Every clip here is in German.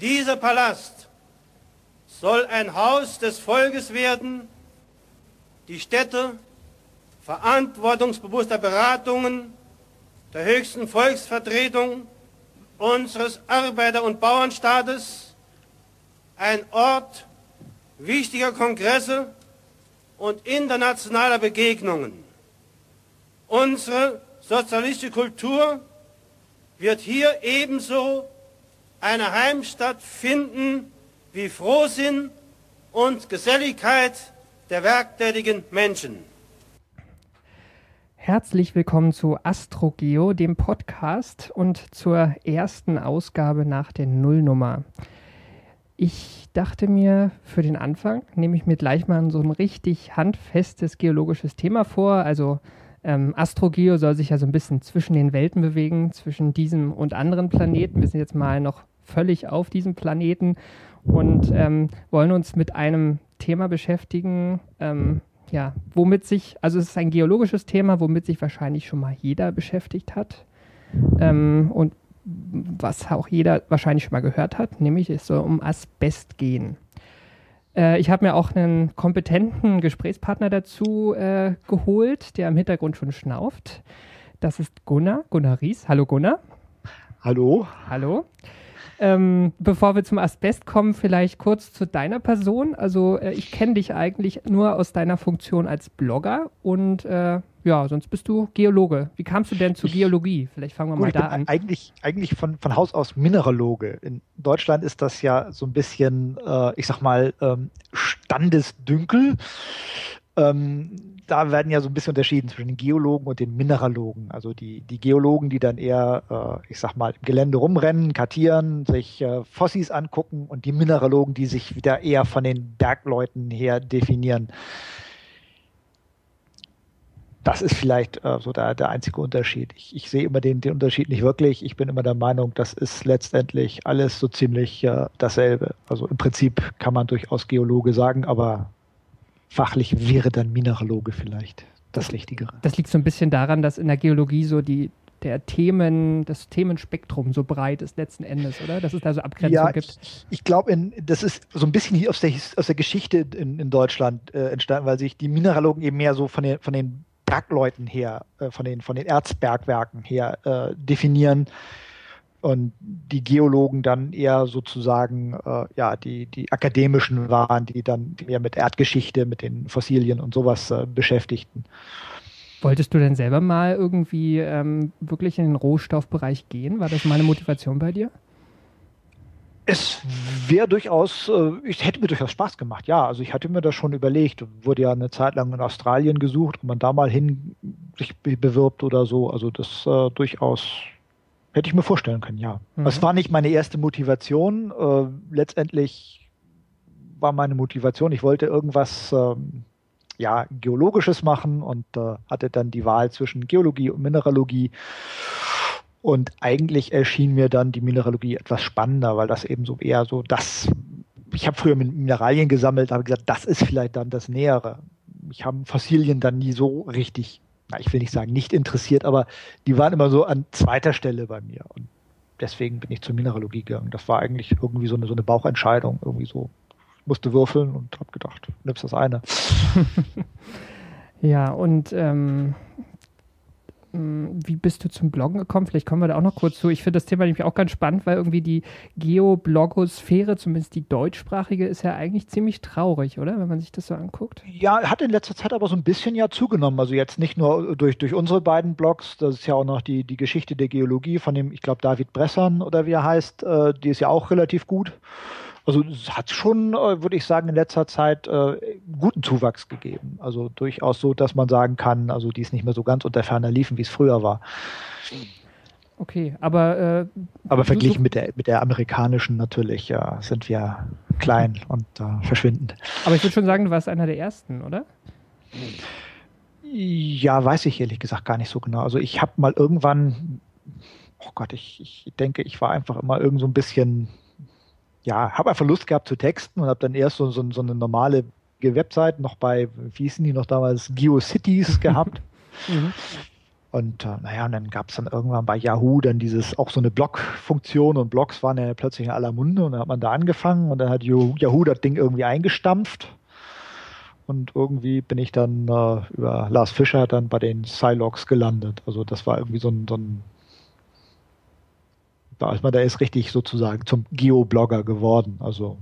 Dieser Palast soll ein Haus des Volkes werden, die Stätte verantwortungsbewusster Beratungen, der höchsten Volksvertretung unseres Arbeiter- und Bauernstaates, ein Ort wichtiger Kongresse und internationaler Begegnungen. Unsere sozialistische Kultur wird hier ebenso eine Heimstatt finden wie Frohsinn und Geselligkeit der werktätigen Menschen. Herzlich willkommen zu AstroGeo, dem Podcast und zur ersten Ausgabe nach der Nullnummer. Ich dachte mir, für den Anfang nehme ich mir gleich mal so ein richtig handfestes geologisches Thema vor. Also ähm, AstroGeo soll sich ja so ein bisschen zwischen den Welten bewegen, zwischen diesem und anderen Planeten. Wir sind jetzt mal noch völlig auf diesem Planeten und ähm, wollen uns mit einem Thema beschäftigen, ähm, ja, womit sich, also es ist ein geologisches Thema, womit sich wahrscheinlich schon mal jeder beschäftigt hat ähm, und was auch jeder wahrscheinlich schon mal gehört hat, nämlich es soll um Asbest gehen. Äh, ich habe mir auch einen kompetenten Gesprächspartner dazu äh, geholt, der im Hintergrund schon schnauft. Das ist Gunnar, Gunnar Ries. Hallo Gunnar. Hallo. Hallo. Ähm, bevor wir zum Asbest kommen, vielleicht kurz zu deiner Person. Also äh, ich kenne dich eigentlich nur aus deiner Funktion als Blogger und äh, ja, sonst bist du Geologe. Wie kamst du denn zur Geologie? Vielleicht fangen wir Gut, mal da an. Eigentlich, eigentlich von, von Haus aus Mineraloge. In Deutschland ist das ja so ein bisschen, äh, ich sag mal, ähm, Standesdünkel. Ähm, da werden ja so ein bisschen unterschieden zwischen den Geologen und den Mineralogen. Also die, die Geologen, die dann eher, äh, ich sag mal, im Gelände rumrennen, kartieren, sich äh, Fossis angucken und die Mineralogen, die sich wieder eher von den Bergleuten her definieren. Das ist vielleicht äh, so der, der einzige Unterschied. Ich, ich sehe immer den, den Unterschied nicht wirklich. Ich bin immer der Meinung, das ist letztendlich alles so ziemlich äh, dasselbe. Also im Prinzip kann man durchaus Geologe sagen, aber fachlich wäre dann Mineraloge vielleicht das Richtigere. Das liegt so ein bisschen daran, dass in der Geologie so die der Themen, das Themenspektrum so breit ist letzten Endes, oder? Dass es da so Abgrenzungen ja, gibt. Ich, ich glaube, das ist so ein bisschen hier aus der, aus der Geschichte in, in Deutschland äh, entstanden, weil sich die Mineralogen eben mehr so von den, von den Bergleuten her, äh, von, den, von den Erzbergwerken her äh, definieren und die Geologen dann eher sozusagen äh, ja die die akademischen waren, die dann eher mit Erdgeschichte, mit den Fossilien und sowas äh, beschäftigten. Wolltest du denn selber mal irgendwie ähm, wirklich in den Rohstoffbereich gehen? War das mal eine Motivation bei dir? Es wäre durchaus, äh, ich hätte mir durchaus Spaß gemacht, ja. Also ich hatte mir das schon überlegt, wurde ja eine Zeit lang in Australien gesucht, ob man da mal hin sich bewirbt oder so. Also das äh, durchaus Hätte ich mir vorstellen können, ja. Mhm. Das war nicht meine erste Motivation. Äh, letztendlich war meine Motivation, ich wollte irgendwas ähm, ja, Geologisches machen und äh, hatte dann die Wahl zwischen Geologie und Mineralogie. Und eigentlich erschien mir dann die Mineralogie etwas spannender, weil das eben so eher so das, ich habe früher mit Mineralien gesammelt, habe gesagt, das ist vielleicht dann das Nähere. Ich habe Fossilien dann nie so richtig na, ich will nicht sagen nicht interessiert, aber die waren immer so an zweiter Stelle bei mir. Und deswegen bin ich zur Mineralogie gegangen. Das war eigentlich irgendwie so eine, so eine Bauchentscheidung, irgendwie so. Ich musste würfeln und habe gedacht, nimmst das eine. ja, und ähm, hm, wie bist du zum Bloggen gekommen? Vielleicht kommen wir da auch noch kurz zu. Ich finde das Thema nämlich auch ganz spannend, weil irgendwie die Geoblogosphäre, zumindest die deutschsprachige, ist ja eigentlich ziemlich traurig, oder? Wenn man sich das so anguckt. Ja, hat in letzter Zeit aber so ein bisschen ja zugenommen. Also jetzt nicht nur durch, durch unsere beiden Blogs, das ist ja auch noch die, die Geschichte der Geologie von dem, ich glaube, David Bressern oder wie er heißt, äh, die ist ja auch relativ gut. Also es hat schon, äh, würde ich sagen, in letzter Zeit äh, guten Zuwachs gegeben. Also durchaus so, dass man sagen kann, also die ist nicht mehr so ganz unter ferner liefen, wie es früher war. Okay, aber äh, aber verglichen mit der mit der amerikanischen natürlich ja, sind wir klein und äh, verschwindend. Aber ich würde schon sagen, du warst einer der ersten, oder? Ja, weiß ich ehrlich gesagt gar nicht so genau. Also ich habe mal irgendwann, oh Gott, ich, ich denke, ich war einfach immer irgend so ein bisschen ja, habe einfach Lust gehabt zu texten und habe dann erst so, so, so eine normale Website noch bei, wie hießen die noch damals, GeoCities gehabt. mhm. Und äh, naja, und dann gab es dann irgendwann bei Yahoo dann dieses auch so eine Blog-Funktion und Blogs waren ja plötzlich in aller Munde und dann hat man da angefangen und dann hat Yahoo, Yahoo das Ding irgendwie eingestampft. Und irgendwie bin ich dann äh, über Lars Fischer dann bei den Silogs gelandet. Also das war irgendwie so ein, so ein da ist man da ist richtig sozusagen zum Geoblogger geworden. Also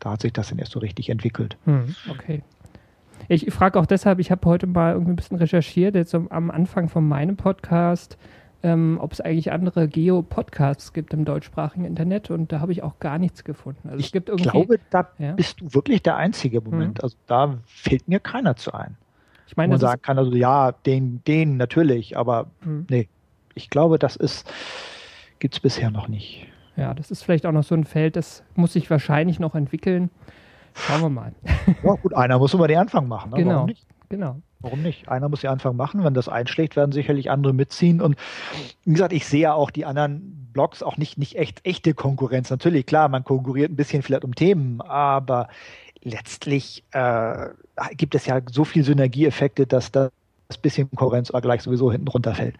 da hat sich das dann erst so richtig entwickelt. Hm, okay. Ich frage auch deshalb, ich habe heute mal irgendwie ein bisschen recherchiert, jetzt am Anfang von meinem Podcast, ähm, ob es eigentlich andere Geo-Podcasts gibt im deutschsprachigen Internet und da habe ich auch gar nichts gefunden. Also ich glaube, da ja? bist du wirklich der Einzige im Moment. Hm. Also da fällt mir keiner zu ein. Ich meine, man sagen kann also ja, den, den natürlich, aber hm. nee, ich glaube, das ist gibt es bisher noch nicht. Ja, das ist vielleicht auch noch so ein Feld, das muss sich wahrscheinlich noch entwickeln. Schauen wir mal. Ja, gut, einer muss immer den Anfang machen. Ne? Genau. Warum nicht? Genau. Warum nicht? Einer muss den Anfang machen. Wenn das einschlägt, werden sicherlich andere mitziehen. Und wie gesagt, ich sehe ja auch die anderen Blogs auch nicht, nicht echt echte Konkurrenz. Natürlich, klar, man konkurriert ein bisschen vielleicht um Themen, aber letztlich äh, gibt es ja so viele Synergieeffekte, dass das bisschen Konkurrenz aber gleich sowieso hinten runterfällt.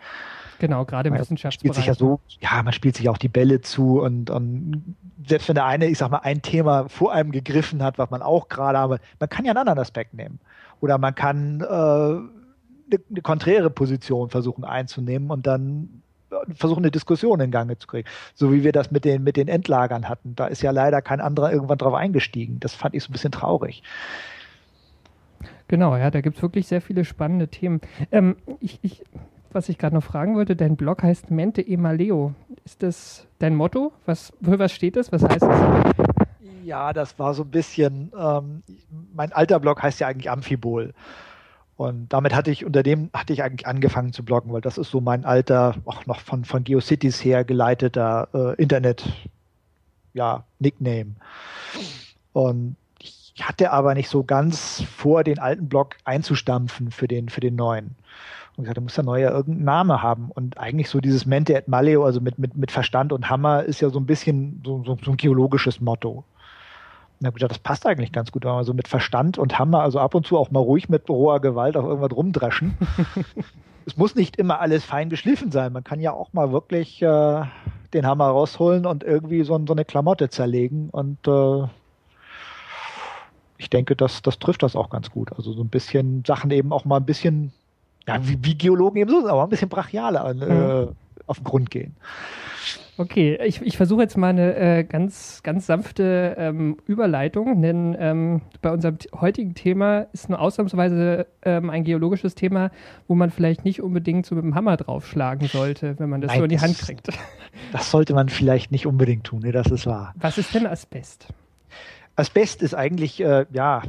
Genau, gerade im Wissenschaftsbereich. Spielt sich ja so, ja, man spielt sich auch die Bälle zu und, und selbst wenn der eine, ich sag mal, ein Thema vor einem gegriffen hat, was man auch gerade habe, man kann ja einen anderen Aspekt nehmen. Oder man kann äh, eine, eine konträre Position versuchen einzunehmen und dann versuchen, eine Diskussion in Gang zu kriegen. So wie wir das mit den, mit den Endlagern hatten. Da ist ja leider kein anderer irgendwann drauf eingestiegen. Das fand ich so ein bisschen traurig. Genau, ja, da gibt es wirklich sehr viele spannende Themen. Ähm, ich, ich was ich gerade noch fragen wollte, dein Blog heißt Mente e Maleo. Ist das dein Motto? Was, für was steht das? Was heißt das? Ja, das war so ein bisschen, ähm, mein alter Blog heißt ja eigentlich Amphibol. Und damit hatte ich, unter dem hatte ich eigentlich angefangen zu bloggen, weil das ist so mein alter, auch noch von, von GeoCities her geleiteter äh, Internet, ja, Nickname. Und ich hatte aber nicht so ganz vor, den alten Blog einzustampfen für den, für den neuen. Und gesagt, da muss der neue irgendeinen Namen haben. Und eigentlich so dieses Mente et Maleo, also mit, mit, mit Verstand und Hammer, ist ja so ein bisschen so, so, so ein geologisches Motto. Ich gesagt, das passt eigentlich ganz gut, wenn man so mit Verstand und Hammer, also ab und zu auch mal ruhig mit roher Gewalt auf irgendwas rumdreschen. es muss nicht immer alles fein geschliffen sein. Man kann ja auch mal wirklich äh, den Hammer rausholen und irgendwie so, so eine Klamotte zerlegen. Und äh, ich denke, das, das trifft das auch ganz gut. Also so ein bisschen Sachen eben auch mal ein bisschen ja, wie, wie Geologen eben so, aber ein bisschen brachialer an, mhm. äh, auf den Grund gehen. Okay, ich, ich versuche jetzt mal eine äh, ganz, ganz sanfte ähm, Überleitung, denn ähm, bei unserem heutigen Thema ist nur ausnahmsweise ähm, ein geologisches Thema, wo man vielleicht nicht unbedingt so mit dem Hammer draufschlagen sollte, wenn man das Nein, so in die Hand kriegt. Das sollte man vielleicht nicht unbedingt tun, nee, das ist wahr. Was ist denn Asbest? Asbest ist eigentlich, äh, ja,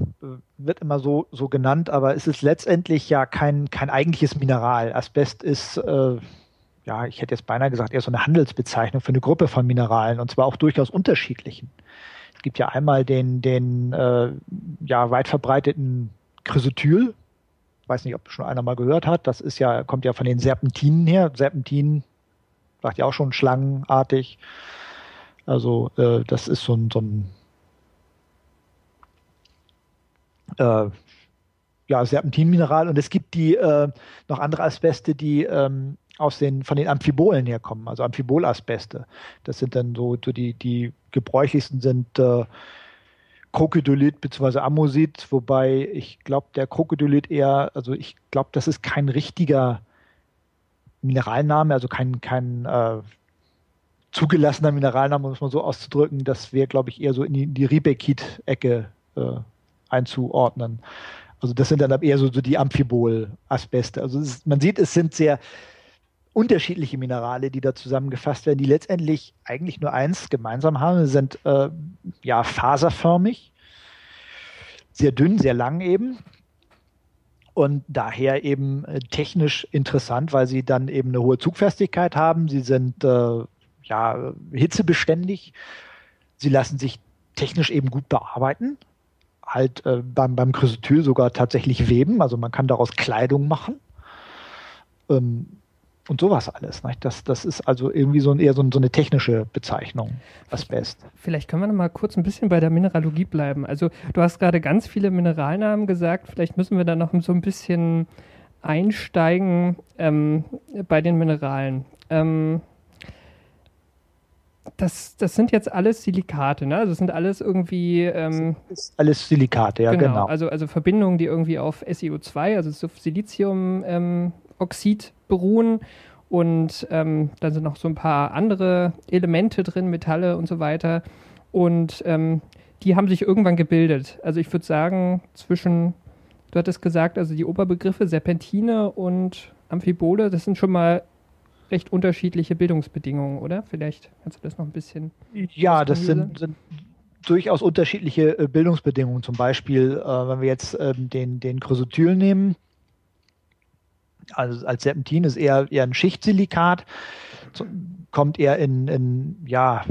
wird immer so, so genannt, aber es ist letztendlich ja kein, kein eigentliches Mineral. Asbest ist, äh, ja, ich hätte jetzt beinahe gesagt, eher so eine Handelsbezeichnung für eine Gruppe von Mineralen und zwar auch durchaus unterschiedlichen. Es gibt ja einmal den, den äh, ja, weit verbreiteten Chrysotyl. Weiß nicht, ob schon einer mal gehört hat. Das ist ja, kommt ja von den Serpentinen her. Serpentin sagt ja auch schon schlangenartig. Also äh, das ist so ein, so ein äh, ja, Serpentinmineral und es gibt die äh, noch andere Asbeste, die ähm, aus den, von den Amphibolen herkommen, also Amphibolasbeste. Das sind dann so, so die, die gebräuchlichsten sind äh, Krokodylit bzw. Amosit, wobei ich glaube, der Krokodylit eher, also ich glaube, das ist kein richtiger Mineralname, also kein, kein äh, zugelassener Mineralname, muss man so auszudrücken. Das wäre, glaube ich, eher so in die, die Ribekit-Ecke äh, einzuordnen. Also das sind dann eher so, so die Amphibol-Asbeste. Also ist, man sieht, es sind sehr unterschiedliche Minerale, die da zusammengefasst werden, die letztendlich eigentlich nur eins gemeinsam haben. Sie sind äh, ja faserförmig, sehr dünn, sehr lang eben und daher eben äh, technisch interessant, weil sie dann eben eine hohe Zugfestigkeit haben. Sie sind äh, ja hitzebeständig. Sie lassen sich technisch eben gut bearbeiten halt äh, beim, beim Chrysotyl sogar tatsächlich weben. Also man kann daraus Kleidung machen. Ähm, und sowas alles. Nicht? Das, das ist also irgendwie so ein, eher so, so, eine technische Bezeichnung, Asbest. Vielleicht können wir noch mal kurz ein bisschen bei der Mineralogie bleiben. Also du hast gerade ganz viele Mineralnamen gesagt. Vielleicht müssen wir da noch so ein bisschen einsteigen ähm, bei den Mineralen. Ähm, das, das sind jetzt alles Silikate, ne? Also das sind alles irgendwie. Ähm, das ist alles Silikate, ja, genau. genau. Also, also Verbindungen, die irgendwie auf SiO2, also Siliziumoxid ähm, beruhen. Und ähm, dann sind noch so ein paar andere Elemente drin, Metalle und so weiter. Und ähm, die haben sich irgendwann gebildet. Also ich würde sagen, zwischen, du hattest gesagt, also die Oberbegriffe Serpentine und Amphibole, das sind schon mal recht unterschiedliche Bildungsbedingungen, oder? Vielleicht kannst du das noch ein bisschen. Ja, das sind, sind, durchaus unterschiedliche äh, Bildungsbedingungen. Zum Beispiel, äh, wenn wir jetzt ähm, den, den Chrysotyl nehmen, also als Serpentin ist eher, eher ein Schichtsilikat, kommt eher in, in, ja,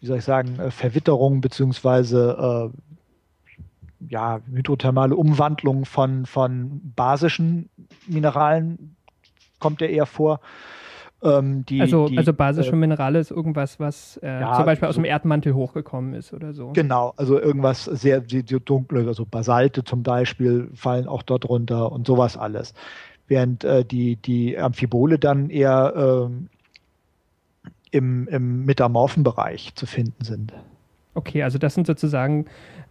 wie soll ich sagen, äh, Verwitterung beziehungsweise äh, ja, hydrothermale Umwandlung von, von basischen Mineralen kommt er eher vor. Ähm, die, also, die, also basische äh, Minerale ist irgendwas, was äh, ja, zum Beispiel aus so, dem Erdmantel hochgekommen ist oder so. Genau, also irgendwas sehr, sehr dunkle, also Basalte zum Beispiel fallen auch dort runter und sowas alles. Während äh, die, die Amphibole dann eher ähm, im, im metamorphen Bereich zu finden sind. Okay, also das sind sozusagen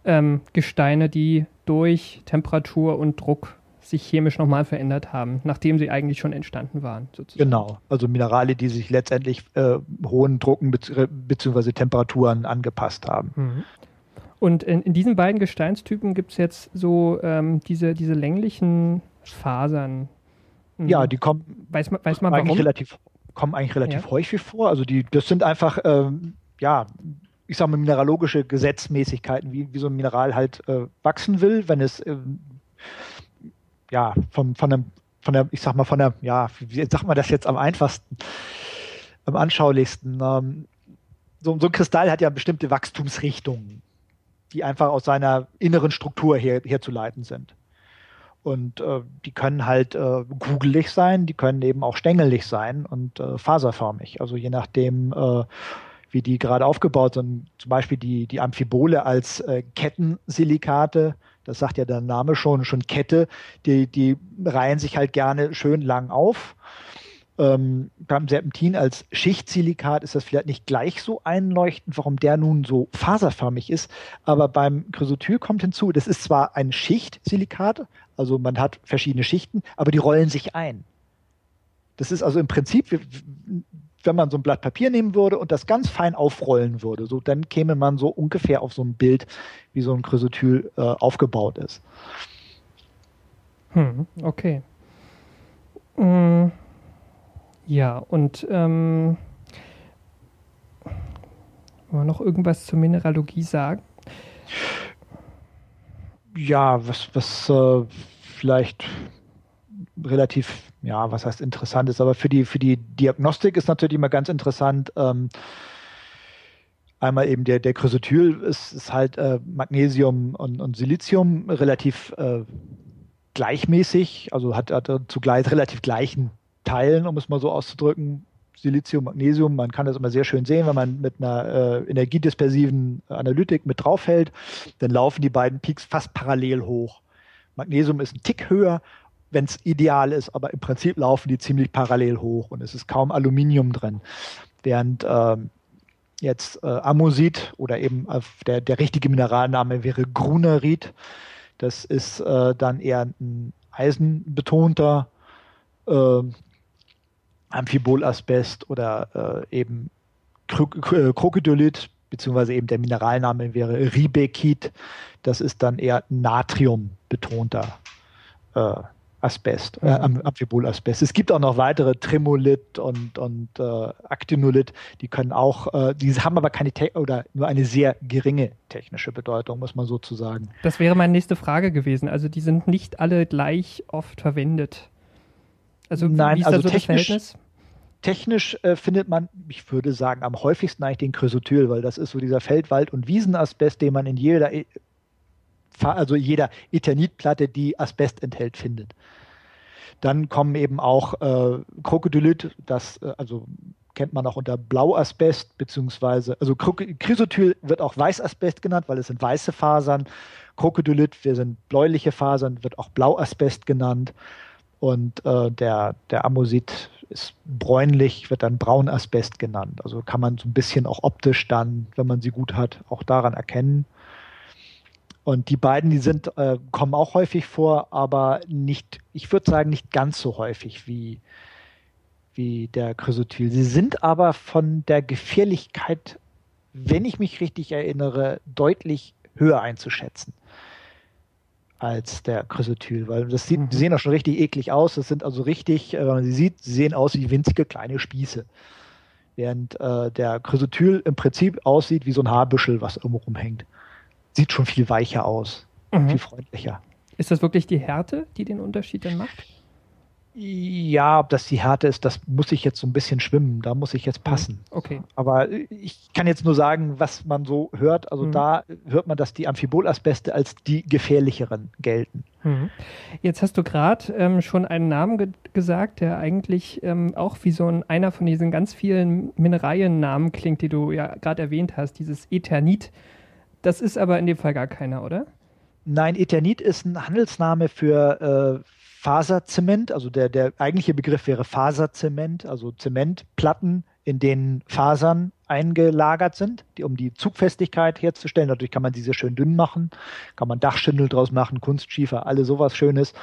ähm, Gesteine, die durch Temperatur und Druck sich chemisch nochmal verändert haben, nachdem sie eigentlich schon entstanden waren. Sozusagen. Genau, also Minerale, die sich letztendlich äh, hohen Drucken bzw. Temperaturen angepasst haben. Mhm. Und in, in, diesen beiden Gesteinstypen gibt es jetzt so ähm, diese, diese länglichen Fasern. Mhm. Ja, die kommen, weiß man, weiß man eigentlich warum? relativ, kommen eigentlich relativ ja. häufig vor. Also die, das sind einfach, ähm, ja, ich sage mal, mineralogische Gesetzmäßigkeiten, wie, wie so ein Mineral halt äh, wachsen will, wenn es ähm, ja, von, von, einem, von der, ich sag mal, von der, ja, wie sagt man das jetzt am einfachsten, am anschaulichsten? Ähm, so, so ein Kristall hat ja bestimmte Wachstumsrichtungen, die einfach aus seiner inneren Struktur her, herzuleiten sind. Und äh, die können halt äh, kugelig sein, die können eben auch stängelig sein und äh, faserförmig. Also je nachdem, äh, wie die gerade aufgebaut sind. Zum Beispiel die, die Amphibole als äh, Kettensilikate das sagt ja der Name schon, schon Kette, die, die reihen sich halt gerne schön lang auf. Ähm, beim Serpentin als Schichtsilikat ist das vielleicht nicht gleich so einleuchtend, warum der nun so faserförmig ist. Aber beim Chrysotyl kommt hinzu, das ist zwar ein Schichtsilikat, also man hat verschiedene Schichten, aber die rollen sich ein. Das ist also im Prinzip, wenn man so ein Blatt Papier nehmen würde und das ganz fein aufrollen würde, so dann käme man so ungefähr auf so ein Bild, wie so ein Chrysotyl äh, aufgebaut ist. Hm, okay. Mm, ja, und ähm, wollen wir noch irgendwas zur Mineralogie sagen? Ja, was, was äh, vielleicht relativ, ja, was heißt interessant ist, aber für die, für die Diagnostik ist natürlich immer ganz interessant. Ähm, einmal eben der, der Chrysotyl ist, ist halt äh, Magnesium und, und Silizium relativ äh, gleichmäßig, also hat, hat zugleich relativ gleichen Teilen, um es mal so auszudrücken. Silizium, Magnesium, man kann das immer sehr schön sehen, wenn man mit einer äh, energiedispersiven Analytik mit draufhält, dann laufen die beiden Peaks fast parallel hoch. Magnesium ist ein Tick höher wenn es ideal ist, aber im Prinzip laufen die ziemlich parallel hoch und es ist kaum Aluminium drin. Während ähm, jetzt äh, Amosit oder eben äh, der, der richtige Mineralname wäre Grunerit. Das ist äh, dann eher ein eisenbetonter äh, Amphibolasbest oder äh, eben äh, Krokodolit, beziehungsweise eben der Mineralname wäre Ribekit. Das ist dann eher natriumbetonter äh, Asbest, äh, Amphibolasbest. Es gibt auch noch weitere Tremolit und, und äh, Actinolit, die können auch, äh, die haben aber keine Te oder nur eine sehr geringe technische Bedeutung, muss man sozusagen. Das wäre meine nächste Frage gewesen. Also die sind nicht alle gleich oft verwendet. Also Nein, wie ist also so technisch, das Verhältnis? Technisch äh, findet man, ich würde sagen, am häufigsten eigentlich den Chrysotyl, weil das ist so dieser Feldwald- und Wiesenasbest, den man in jeder also jeder Eternitplatte, die Asbest enthält, findet. Dann kommen eben auch äh, Krokodylit, das äh, also kennt man auch unter Blauasbest, beziehungsweise, also Chrysotyl wird auch Weißasbest genannt, weil es sind weiße Fasern. Krokodylit, wir sind bläuliche Fasern, wird auch Blauasbest genannt. Und äh, der, der Amosit ist bräunlich, wird dann Braunasbest genannt. Also kann man so ein bisschen auch optisch dann, wenn man sie gut hat, auch daran erkennen. Und die beiden, die sind, äh, kommen auch häufig vor, aber nicht, ich würde sagen, nicht ganz so häufig wie, wie der Chrysotyl. Sie sind aber von der Gefährlichkeit, wenn ich mich richtig erinnere, deutlich höher einzuschätzen als der Chrysotyl, weil das sieht, mhm. die sehen auch schon richtig eklig aus. Das sind also richtig, äh, wenn man sie sieht, sie sehen aus wie winzige kleine Spieße. Während äh, der Chrysotyl im Prinzip aussieht wie so ein Haarbüschel, was irgendwo rumhängt. Sieht schon viel weicher aus, mhm. viel freundlicher. Ist das wirklich die Härte, die den Unterschied dann macht? Ja, ob das die Härte ist, das muss ich jetzt so ein bisschen schwimmen. Da muss ich jetzt passen. Okay. Aber ich kann jetzt nur sagen, was man so hört. Also mhm. da hört man, dass die Amphibolasbeste als die gefährlicheren gelten. Mhm. Jetzt hast du gerade ähm, schon einen Namen ge gesagt, der eigentlich ähm, auch wie so ein, einer von diesen ganz vielen Mineraliennamen klingt, die du ja gerade erwähnt hast, dieses Eternit. Das ist aber in dem Fall gar keiner, oder? Nein, Eternit ist ein Handelsname für äh, Faserzement, also der, der eigentliche Begriff wäre Faserzement, also Zementplatten, in denen Fasern eingelagert sind, die, um die Zugfestigkeit herzustellen. Dadurch kann man diese schön dünn machen, kann man Dachschindel draus machen, Kunstschiefer, alles sowas Schönes.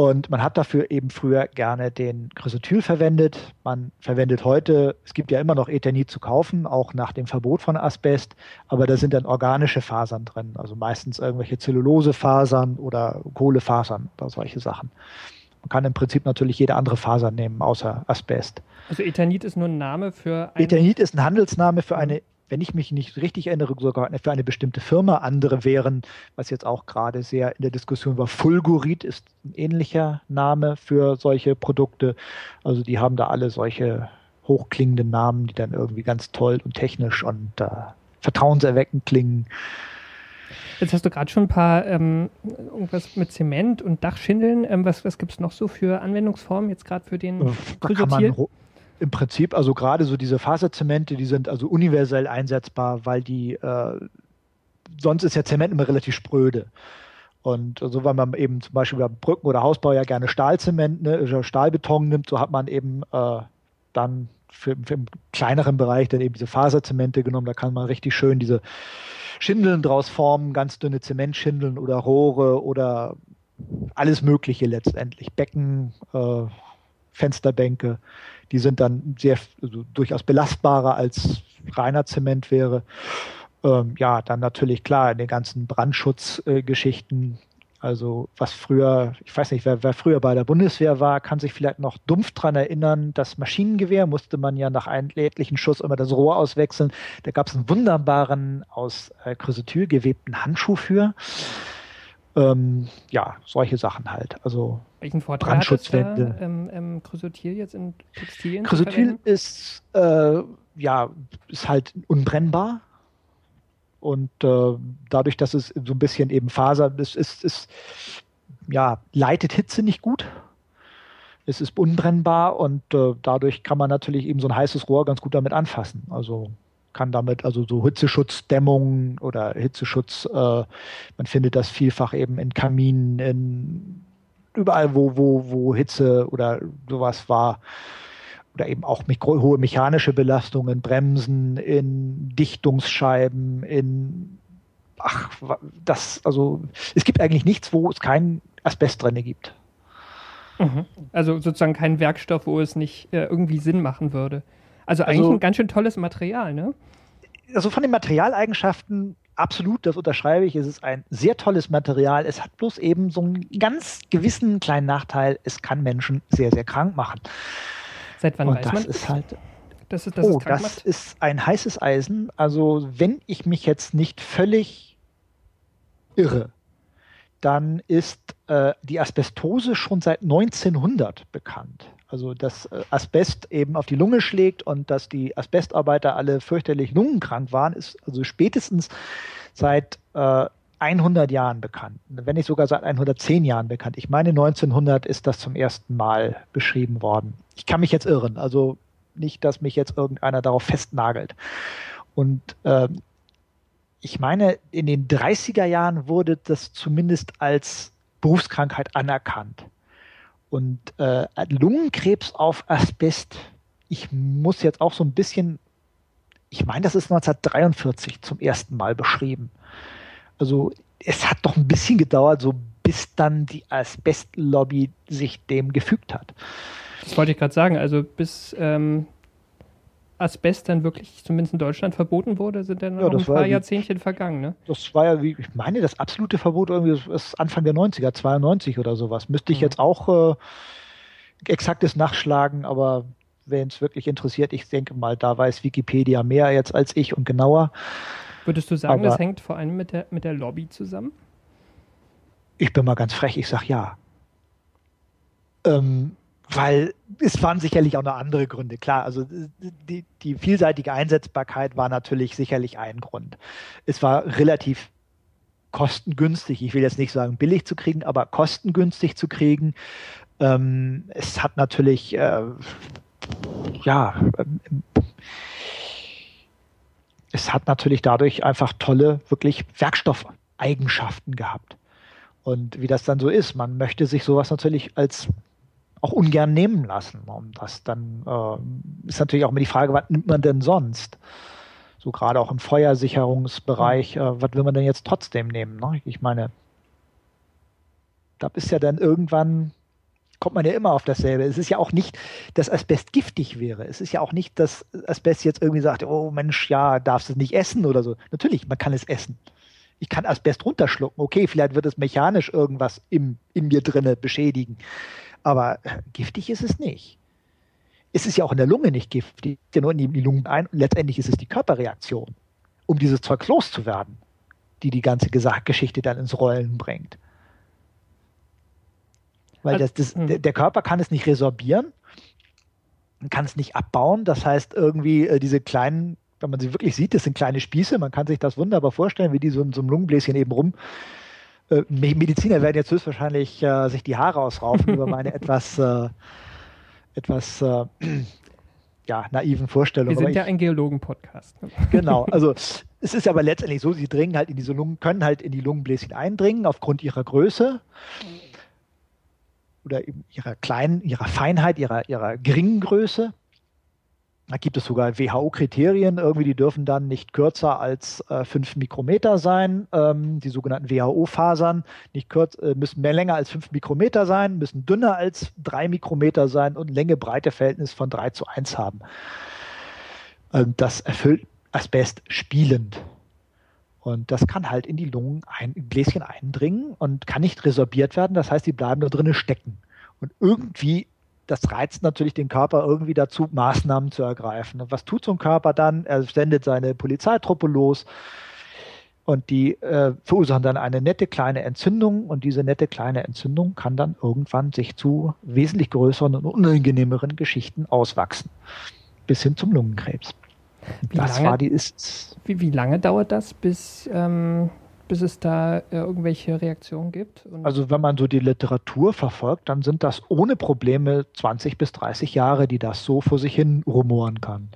Und man hat dafür eben früher gerne den Chrysotyl verwendet. Man verwendet heute, es gibt ja immer noch Eternit zu kaufen, auch nach dem Verbot von Asbest, aber da sind dann organische Fasern drin, also meistens irgendwelche Zellulosefasern oder Kohlefasern oder solche Sachen. Man kann im Prinzip natürlich jede andere Faser nehmen, außer Asbest. Also Eternit ist nur ein Name für ein Eternit ist ein Handelsname für eine wenn ich mich nicht richtig erinnere, sogar für eine bestimmte Firma. Andere wären, was jetzt auch gerade sehr in der Diskussion war, Fulgurit ist ein ähnlicher Name für solche Produkte. Also die haben da alle solche hochklingenden Namen, die dann irgendwie ganz toll und technisch und äh, vertrauenserweckend klingen. Jetzt hast du gerade schon ein paar ähm, irgendwas mit Zement und Dachschindeln. Ähm, was was gibt es noch so für Anwendungsformen jetzt gerade für den da kann man im Prinzip, also gerade so diese Faserzemente, die sind also universell einsetzbar, weil die, äh, sonst ist ja Zement immer relativ spröde. Und so, weil man eben zum Beispiel beim Brücken- oder Hausbau ja gerne Stahlzement, ne, Stahlbeton nimmt, so hat man eben äh, dann für, für im kleineren Bereich dann eben diese Faserzemente genommen. Da kann man richtig schön diese Schindeln draus formen, ganz dünne Zementschindeln oder Rohre oder alles Mögliche letztendlich. Becken, äh, Fensterbänke. Die sind dann sehr also durchaus belastbarer als reiner Zement wäre. Ähm, ja, dann natürlich klar in den ganzen Brandschutzgeschichten. Äh, also was früher, ich weiß nicht, wer, wer, früher bei der Bundeswehr war, kann sich vielleicht noch dumpf daran erinnern, das Maschinengewehr musste man ja nach einem etlichen Schuss immer das Rohr auswechseln. Da gab es einen wunderbaren aus äh, Chrysotyl gewebten Handschuh für. Ähm, ja, solche Sachen halt. Also welchen Vorteil Brandschutzwände. hat da, ähm, ähm, Chrysotil jetzt in Textilien? Chrysotil ist, äh, ja, ist halt unbrennbar. Und äh, dadurch, dass es so ein bisschen eben Faser ist, ist, ist, ja, leitet Hitze nicht gut. Es ist unbrennbar und äh, dadurch kann man natürlich eben so ein heißes Rohr ganz gut damit anfassen. Also kann damit also so Hitzeschutzdämmung oder Hitzeschutz, äh, man findet das vielfach eben in Kaminen, in überall, wo, wo, wo Hitze oder sowas war, oder eben auch hohe mechanische Belastungen, Bremsen, in Dichtungsscheiben, in ach, das, also es gibt eigentlich nichts, wo es kein Asbest drin gibt. Mhm. Also sozusagen kein Werkstoff, wo es nicht äh, irgendwie Sinn machen würde. Also eigentlich also, ein ganz schön tolles Material, ne? Also von den Materialeigenschaften absolut, das unterschreibe ich. Es ist ein sehr tolles Material. Es hat bloß eben so einen ganz gewissen kleinen Nachteil. Es kann Menschen sehr, sehr krank machen. Seit wann Und weiß das man? Ist halt, das ist, das oh, das macht? ist ein heißes Eisen. Also wenn ich mich jetzt nicht völlig irre, dann ist äh, die Asbestose schon seit 1900 bekannt. Also dass äh, Asbest eben auf die Lunge schlägt und dass die Asbestarbeiter alle fürchterlich lungenkrank waren, ist also spätestens seit äh, 100 Jahren bekannt. Wenn nicht sogar seit 110 Jahren bekannt. Ich meine, 1900 ist das zum ersten Mal beschrieben worden. Ich kann mich jetzt irren. Also nicht, dass mich jetzt irgendeiner darauf festnagelt. Und äh, ich meine, in den 30er Jahren wurde das zumindest als Berufskrankheit anerkannt. Und äh, Lungenkrebs auf Asbest, ich muss jetzt auch so ein bisschen, ich meine, das ist 1943 zum ersten Mal beschrieben. Also es hat doch ein bisschen gedauert, so bis dann die Asbestlobby sich dem gefügt hat. Das wollte ich gerade sagen. Also bis ähm, Asbest dann wirklich zumindest in Deutschland verboten wurde, sind dann ja, noch ein paar wie, Jahrzehntchen vergangen. Ne? Das war ja, wie ich meine, das absolute Verbot irgendwie ist Anfang der 90er, 92 oder sowas. Müsste ich mhm. jetzt auch äh, exaktes nachschlagen, aber wenn es wirklich interessiert, ich denke mal, da weiß Wikipedia mehr jetzt als ich und genauer. Würdest du sagen, aber das hängt vor allem mit der, mit der Lobby zusammen? Ich bin mal ganz frech, ich sag ja. Ähm, weil es waren sicherlich auch noch andere Gründe. Klar, also die, die vielseitige Einsetzbarkeit war natürlich sicherlich ein Grund. Es war relativ kostengünstig, ich will jetzt nicht sagen billig zu kriegen, aber kostengünstig zu kriegen. Ähm, es hat natürlich, äh, ja, ähm, es hat natürlich dadurch einfach tolle, wirklich Werkstoffeigenschaften gehabt. Und wie das dann so ist, man möchte sich sowas natürlich als auch ungern nehmen lassen. Und das dann äh, ist natürlich auch immer die Frage, was nimmt man denn sonst? So gerade auch im Feuersicherungsbereich, äh, was will man denn jetzt trotzdem nehmen? Ne? Ich meine, da ist ja dann irgendwann, kommt man ja immer auf dasselbe. Es ist ja auch nicht, dass Asbest giftig wäre. Es ist ja auch nicht, dass Asbest jetzt irgendwie sagt, oh Mensch, ja, darfst du es nicht essen oder so. Natürlich, man kann es essen. Ich kann Asbest runterschlucken. Okay, vielleicht wird es mechanisch irgendwas im, in mir drinne beschädigen. Aber giftig ist es nicht. Es ist ja auch in der Lunge nicht giftig, ja nur in die Lungen ein. Und letztendlich ist es die Körperreaktion, um dieses Zeug loszuwerden, die die ganze Geschichte dann ins Rollen bringt. Weil das, das, hm. der Körper kann es nicht resorbieren, kann es nicht abbauen. Das heißt, irgendwie äh, diese kleinen, wenn man sie wirklich sieht, das sind kleine Spieße, man kann sich das wunderbar vorstellen, wie die so in so einem Lungenbläschen eben rum äh, Mediziner werden jetzt höchstwahrscheinlich äh, sich die Haare ausraufen über meine etwas, äh, etwas äh, ja, naiven Vorstellungen. Wir sind ja ein Geologen-Podcast. Genau, also es ist aber letztendlich so, sie dringen halt in diese Lungen, können halt in die Lungenbläschen eindringen aufgrund ihrer Größe oder ihrer kleinen, ihrer Feinheit, ihrer, ihrer geringen Größe. Da gibt es sogar WHO-Kriterien, irgendwie, die dürfen dann nicht kürzer als äh, 5 Mikrometer sein. Ähm, die sogenannten WHO-Fasern nicht kürz, äh, müssen mehr länger als 5 Mikrometer sein, müssen dünner als 3 Mikrometer sein und Länge-Breite-Verhältnis von 3 zu 1 haben. Ähm, das erfüllt Asbest spielend. Und das kann halt in die Lungen ein Gläschen eindringen und kann nicht resorbiert werden. Das heißt, die bleiben da drinnen stecken. Und irgendwie das reizt natürlich den Körper irgendwie dazu, Maßnahmen zu ergreifen. Und was tut so ein Körper dann? Er sendet seine Polizeitruppe los und die äh, verursachen dann eine nette kleine Entzündung und diese nette kleine Entzündung kann dann irgendwann sich zu wesentlich größeren und unangenehmeren Geschichten auswachsen. Bis hin zum Lungenkrebs. Wie das lange, war die ist. Wie, wie lange dauert das, bis ähm, bis es da äh, irgendwelche Reaktionen gibt? Und also wenn man so die Literatur verfolgt, dann sind das ohne Probleme 20 bis 30 Jahre, die das so vor sich hin rumoren kann.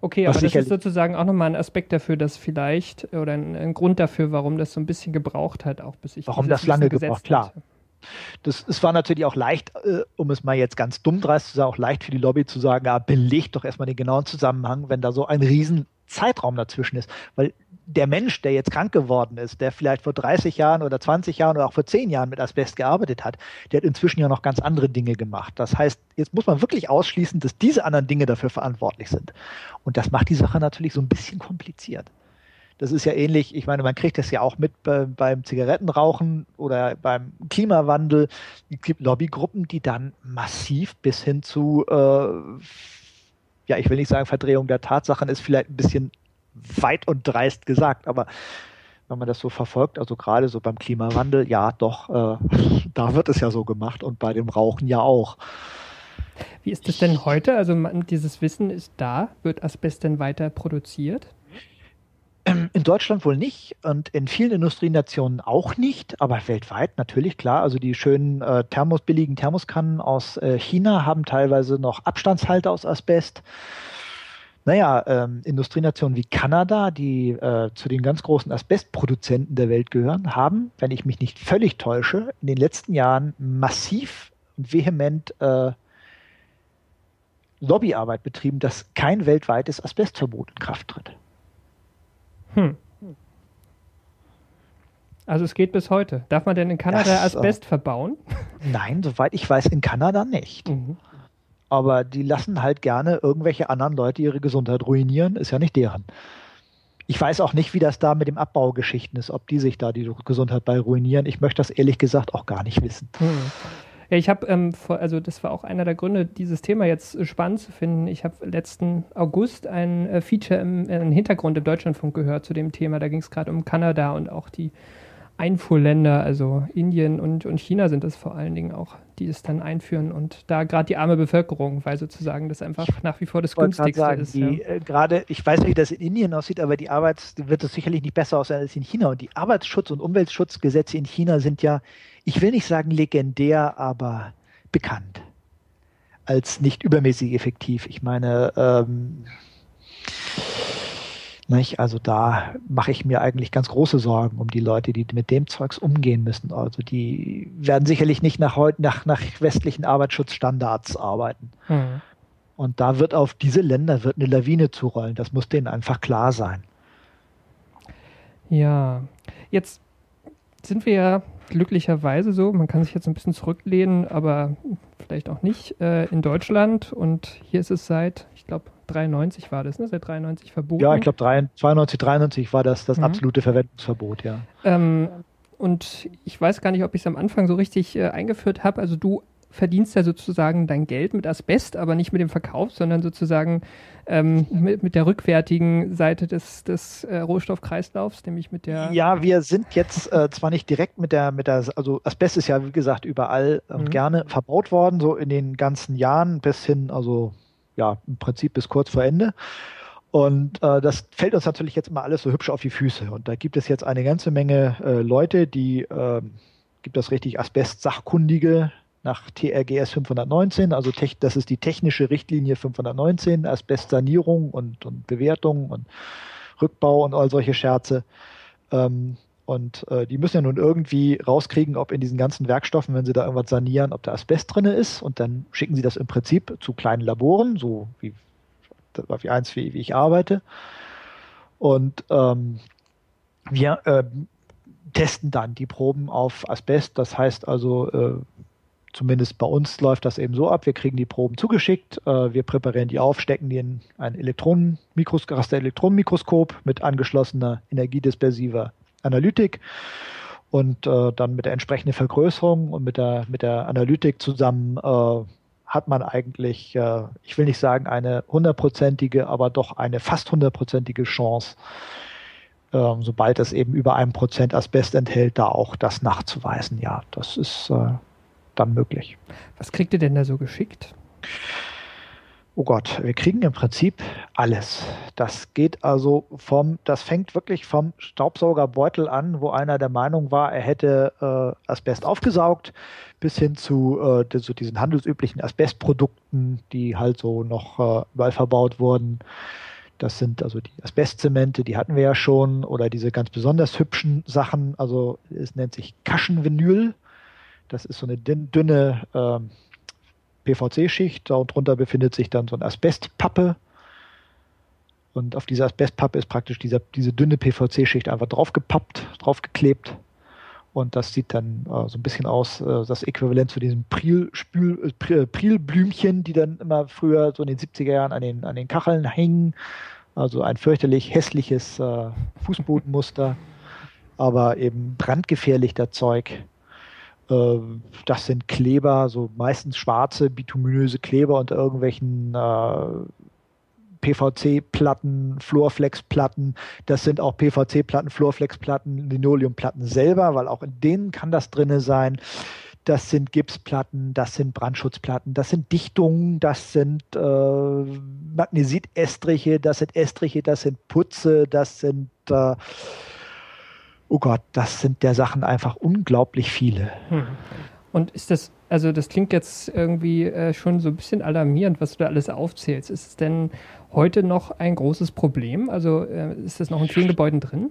Okay, Was aber das ist sozusagen auch nochmal ein Aspekt dafür, dass vielleicht, oder ein, ein, Grund dafür, warum das so ein bisschen gebraucht hat, auch bis ich Warum das lange gebraucht, klar. Das, es war natürlich auch leicht, äh, um es mal jetzt ganz dumm dreist zu sagen, auch leicht für die Lobby zu sagen, ja, belegt doch erstmal den genauen Zusammenhang, wenn da so ein riesen Zeitraum dazwischen ist. Weil der Mensch, der jetzt krank geworden ist, der vielleicht vor 30 Jahren oder 20 Jahren oder auch vor 10 Jahren mit Asbest gearbeitet hat, der hat inzwischen ja noch ganz andere Dinge gemacht. Das heißt, jetzt muss man wirklich ausschließen, dass diese anderen Dinge dafür verantwortlich sind. Und das macht die Sache natürlich so ein bisschen kompliziert. Das ist ja ähnlich, ich meine, man kriegt das ja auch mit bei, beim Zigarettenrauchen oder beim Klimawandel. Es gibt Lobbygruppen, die dann massiv bis hin zu, äh, ja, ich will nicht sagen Verdrehung der Tatsachen, ist vielleicht ein bisschen weit und dreist gesagt, aber wenn man das so verfolgt, also gerade so beim Klimawandel, ja doch, äh, da wird es ja so gemacht und bei dem Rauchen ja auch. Wie ist das denn heute? Also man, dieses Wissen ist da. Wird Asbest denn weiter produziert? In Deutschland wohl nicht und in vielen Industrienationen auch nicht, aber weltweit natürlich klar. Also die schönen äh, Thermos, billigen Thermoskannen aus äh, China haben teilweise noch Abstandshalter aus Asbest. Naja, ähm, Industrienationen wie Kanada, die äh, zu den ganz großen Asbestproduzenten der Welt gehören, haben, wenn ich mich nicht völlig täusche, in den letzten Jahren massiv und vehement äh, Lobbyarbeit betrieben, dass kein weltweites Asbestverbot in Kraft tritt. Hm. Also es geht bis heute. Darf man denn in Kanada das, äh, Asbest äh, verbauen? Nein, soweit ich weiß, in Kanada nicht. Mhm. Aber die lassen halt gerne irgendwelche anderen Leute ihre Gesundheit ruinieren, ist ja nicht deren. Ich weiß auch nicht, wie das da mit dem Abbaugeschichten ist, ob die sich da die Gesundheit bei ruinieren. Ich möchte das ehrlich gesagt auch gar nicht wissen. Hm. Ja, ich habe, ähm, also das war auch einer der Gründe, dieses Thema jetzt spannend zu finden. Ich habe letzten August ein äh, Feature im, äh, im Hintergrund im Deutschlandfunk gehört zu dem Thema. Da ging es gerade um Kanada und auch die Einfuhrländer, also Indien und, und China sind es vor allen Dingen auch, die es dann einführen und da gerade die arme Bevölkerung, weil sozusagen das einfach nach wie vor das günstigste sagen, ist. Die, ja. äh, gerade, ich weiß nicht, wie das in Indien aussieht, aber die Arbeits, wird es sicherlich nicht besser aussehen als in China. Und die Arbeitsschutz- und Umweltschutzgesetze in China sind ja, ich will nicht sagen legendär, aber bekannt als nicht übermäßig effektiv. Ich meine, ähm, nicht? Also da mache ich mir eigentlich ganz große Sorgen um die Leute, die mit dem Zeugs umgehen müssen. Also die werden sicherlich nicht nach, nach, nach westlichen Arbeitsschutzstandards arbeiten. Mhm. Und da wird auf diese Länder wird eine Lawine zurollen. Das muss denen einfach klar sein. Ja, jetzt sind wir ja glücklicherweise so, man kann sich jetzt ein bisschen zurücklehnen, aber vielleicht auch nicht, äh, in Deutschland. Und hier ist es seit, ich glaube, 93 war das, ne? Seit 93 verboten. Ja, ich glaube 92, 93 war das das mhm. absolute Verwendungsverbot, ja. Ähm, und ich weiß gar nicht, ob ich es am Anfang so richtig äh, eingeführt habe. Also du verdienst ja sozusagen dein Geld mit Asbest, aber nicht mit dem Verkauf, sondern sozusagen ähm, mit, mit, der rückwärtigen Seite des, des äh, Rohstoffkreislaufs, nämlich mit der. Ja, wir sind jetzt äh, zwar nicht direkt mit der, mit der, also Asbest ist ja wie gesagt überall und mhm. gerne verbaut worden, so in den ganzen Jahren bis hin, also ja, im Prinzip bis kurz vor Ende. Und äh, das fällt uns natürlich jetzt immer alles so hübsch auf die Füße. Und da gibt es jetzt eine ganze Menge äh, Leute, die, äh, gibt das richtig Asbest-Sachkundige, nach TRGS 519, also das ist die technische Richtlinie 519, Asbestsanierung und, und Bewertung und Rückbau und all solche Scherze. Ähm, und äh, die müssen ja nun irgendwie rauskriegen, ob in diesen ganzen Werkstoffen, wenn sie da irgendwas sanieren, ob da Asbest drin ist. Und dann schicken sie das im Prinzip zu kleinen Laboren, so wie, wie eins, wie, wie ich arbeite. Und ähm, wir äh, testen dann die Proben auf Asbest. Das heißt also, äh, zumindest bei uns läuft das eben so ab. Wir kriegen die Proben zugeschickt, äh, wir präparieren die auf, stecken die in ein Elektronenmikroskop, Elektronenmikroskop mit angeschlossener energiedispersiver Analytik und äh, dann mit der entsprechenden Vergrößerung und mit der, mit der Analytik zusammen äh, hat man eigentlich, äh, ich will nicht sagen eine hundertprozentige, aber doch eine fast hundertprozentige Chance, ähm, sobald es eben über ein Prozent Asbest enthält, da auch das nachzuweisen. Ja, das ist äh, dann möglich. Was kriegt ihr denn da so geschickt? Oh Gott, wir kriegen im Prinzip alles. Das geht also vom, das fängt wirklich vom Staubsaugerbeutel an, wo einer der Meinung war, er hätte äh, Asbest aufgesaugt, bis hin zu äh, so diesen handelsüblichen Asbestprodukten, die halt so noch äh, überall verbaut wurden. Das sind also die Asbestzemente, die hatten wir ja schon, oder diese ganz besonders hübschen Sachen. Also es nennt sich Kaschenvinyl. Das ist so eine dünne äh, PVC-Schicht. Darunter befindet sich dann so eine Asbestpappe. Und auf dieser Asbestpappe ist praktisch dieser, diese dünne PVC-Schicht einfach draufgepappt, draufgeklebt. Und das sieht dann äh, so ein bisschen aus, äh, das Äquivalent zu diesen Priel-Spül, äh, Prielblümchen, die dann immer früher so in den 70er Jahren an den, an den Kacheln hängen. Also ein fürchterlich hässliches äh, Fußbodenmuster, aber eben brandgefährlich der Zeug. Ähm, das sind Kleber, so meistens schwarze, bituminöse Kleber unter irgendwelchen äh, PVC-Platten, Fluorflex-Platten. Das sind auch PVC-Platten, Fluorflex-Platten, Linoleumplatten selber, weil auch in denen kann das drinne sein. Das sind Gipsplatten, das sind Brandschutzplatten, das sind Dichtungen, das sind äh, Magnesitestriche, das sind Estriche, das sind Putze, das sind äh, oh Gott, das sind der Sachen einfach unglaublich viele. Hm. Und ist das, also das klingt jetzt irgendwie äh, schon so ein bisschen alarmierend, was du da alles aufzählst. Ist es denn heute noch ein großes Problem? Also äh, ist das noch in vielen Gebäuden drin?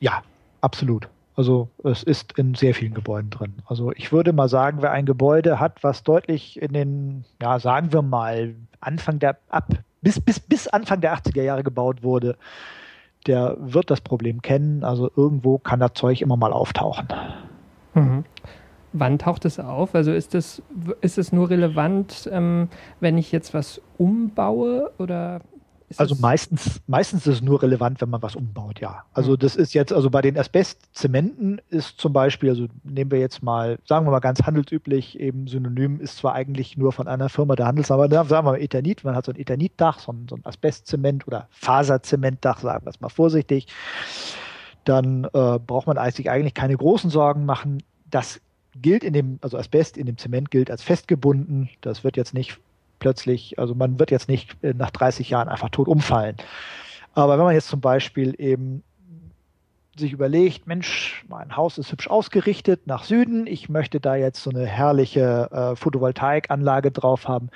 Ja, absolut. Also es ist in sehr vielen Gebäuden drin. Also ich würde mal sagen, wer ein Gebäude hat, was deutlich in den, ja, sagen wir mal, Anfang der, ab, bis, bis, bis Anfang der 80er Jahre gebaut wurde, der wird das Problem kennen. Also irgendwo kann das Zeug immer mal auftauchen. Mhm. Wann taucht es auf? Also ist es, ist nur relevant, ähm, wenn ich jetzt was umbaue oder also meistens, meistens ist es nur relevant, wenn man was umbaut, ja. Also hm. das ist jetzt, also bei den Asbestzementen ist zum Beispiel, also nehmen wir jetzt mal, sagen wir mal ganz handelsüblich, eben Synonym ist zwar eigentlich nur von einer Firma der Handels, aber sagen wir mal Eternit, man hat so ein Eternitdach, so ein, so ein Asbestzement oder Faserzementdach, sagen wir es mal vorsichtig, dann äh, braucht man sich eigentlich keine großen Sorgen machen. Das gilt in dem, also Asbest in dem Zement gilt als festgebunden. Das wird jetzt nicht plötzlich, also man wird jetzt nicht äh, nach 30 Jahren einfach tot umfallen. Aber wenn man jetzt zum Beispiel eben sich überlegt, Mensch, mein Haus ist hübsch ausgerichtet nach Süden, ich möchte da jetzt so eine herrliche äh, Photovoltaikanlage drauf haben.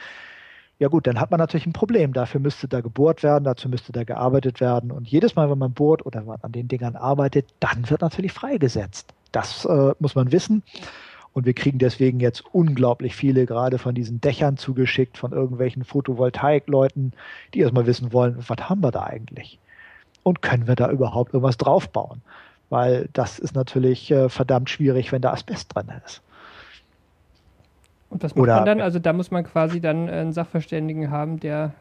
Ja gut, dann hat man natürlich ein Problem. Dafür müsste da gebohrt werden, dazu müsste da gearbeitet werden. Und jedes Mal, wenn man bohrt oder man an den Dingern arbeitet, dann wird natürlich freigesetzt. Das äh, muss man wissen. Und wir kriegen deswegen jetzt unglaublich viele gerade von diesen Dächern zugeschickt, von irgendwelchen Photovoltaik-Leuten, die erstmal wissen wollen, was haben wir da eigentlich? Und können wir da überhaupt irgendwas draufbauen? Weil das ist natürlich äh, verdammt schwierig, wenn da Asbest drin ist. Und was macht Oder, man dann? Also da muss man quasi dann einen Sachverständigen haben, der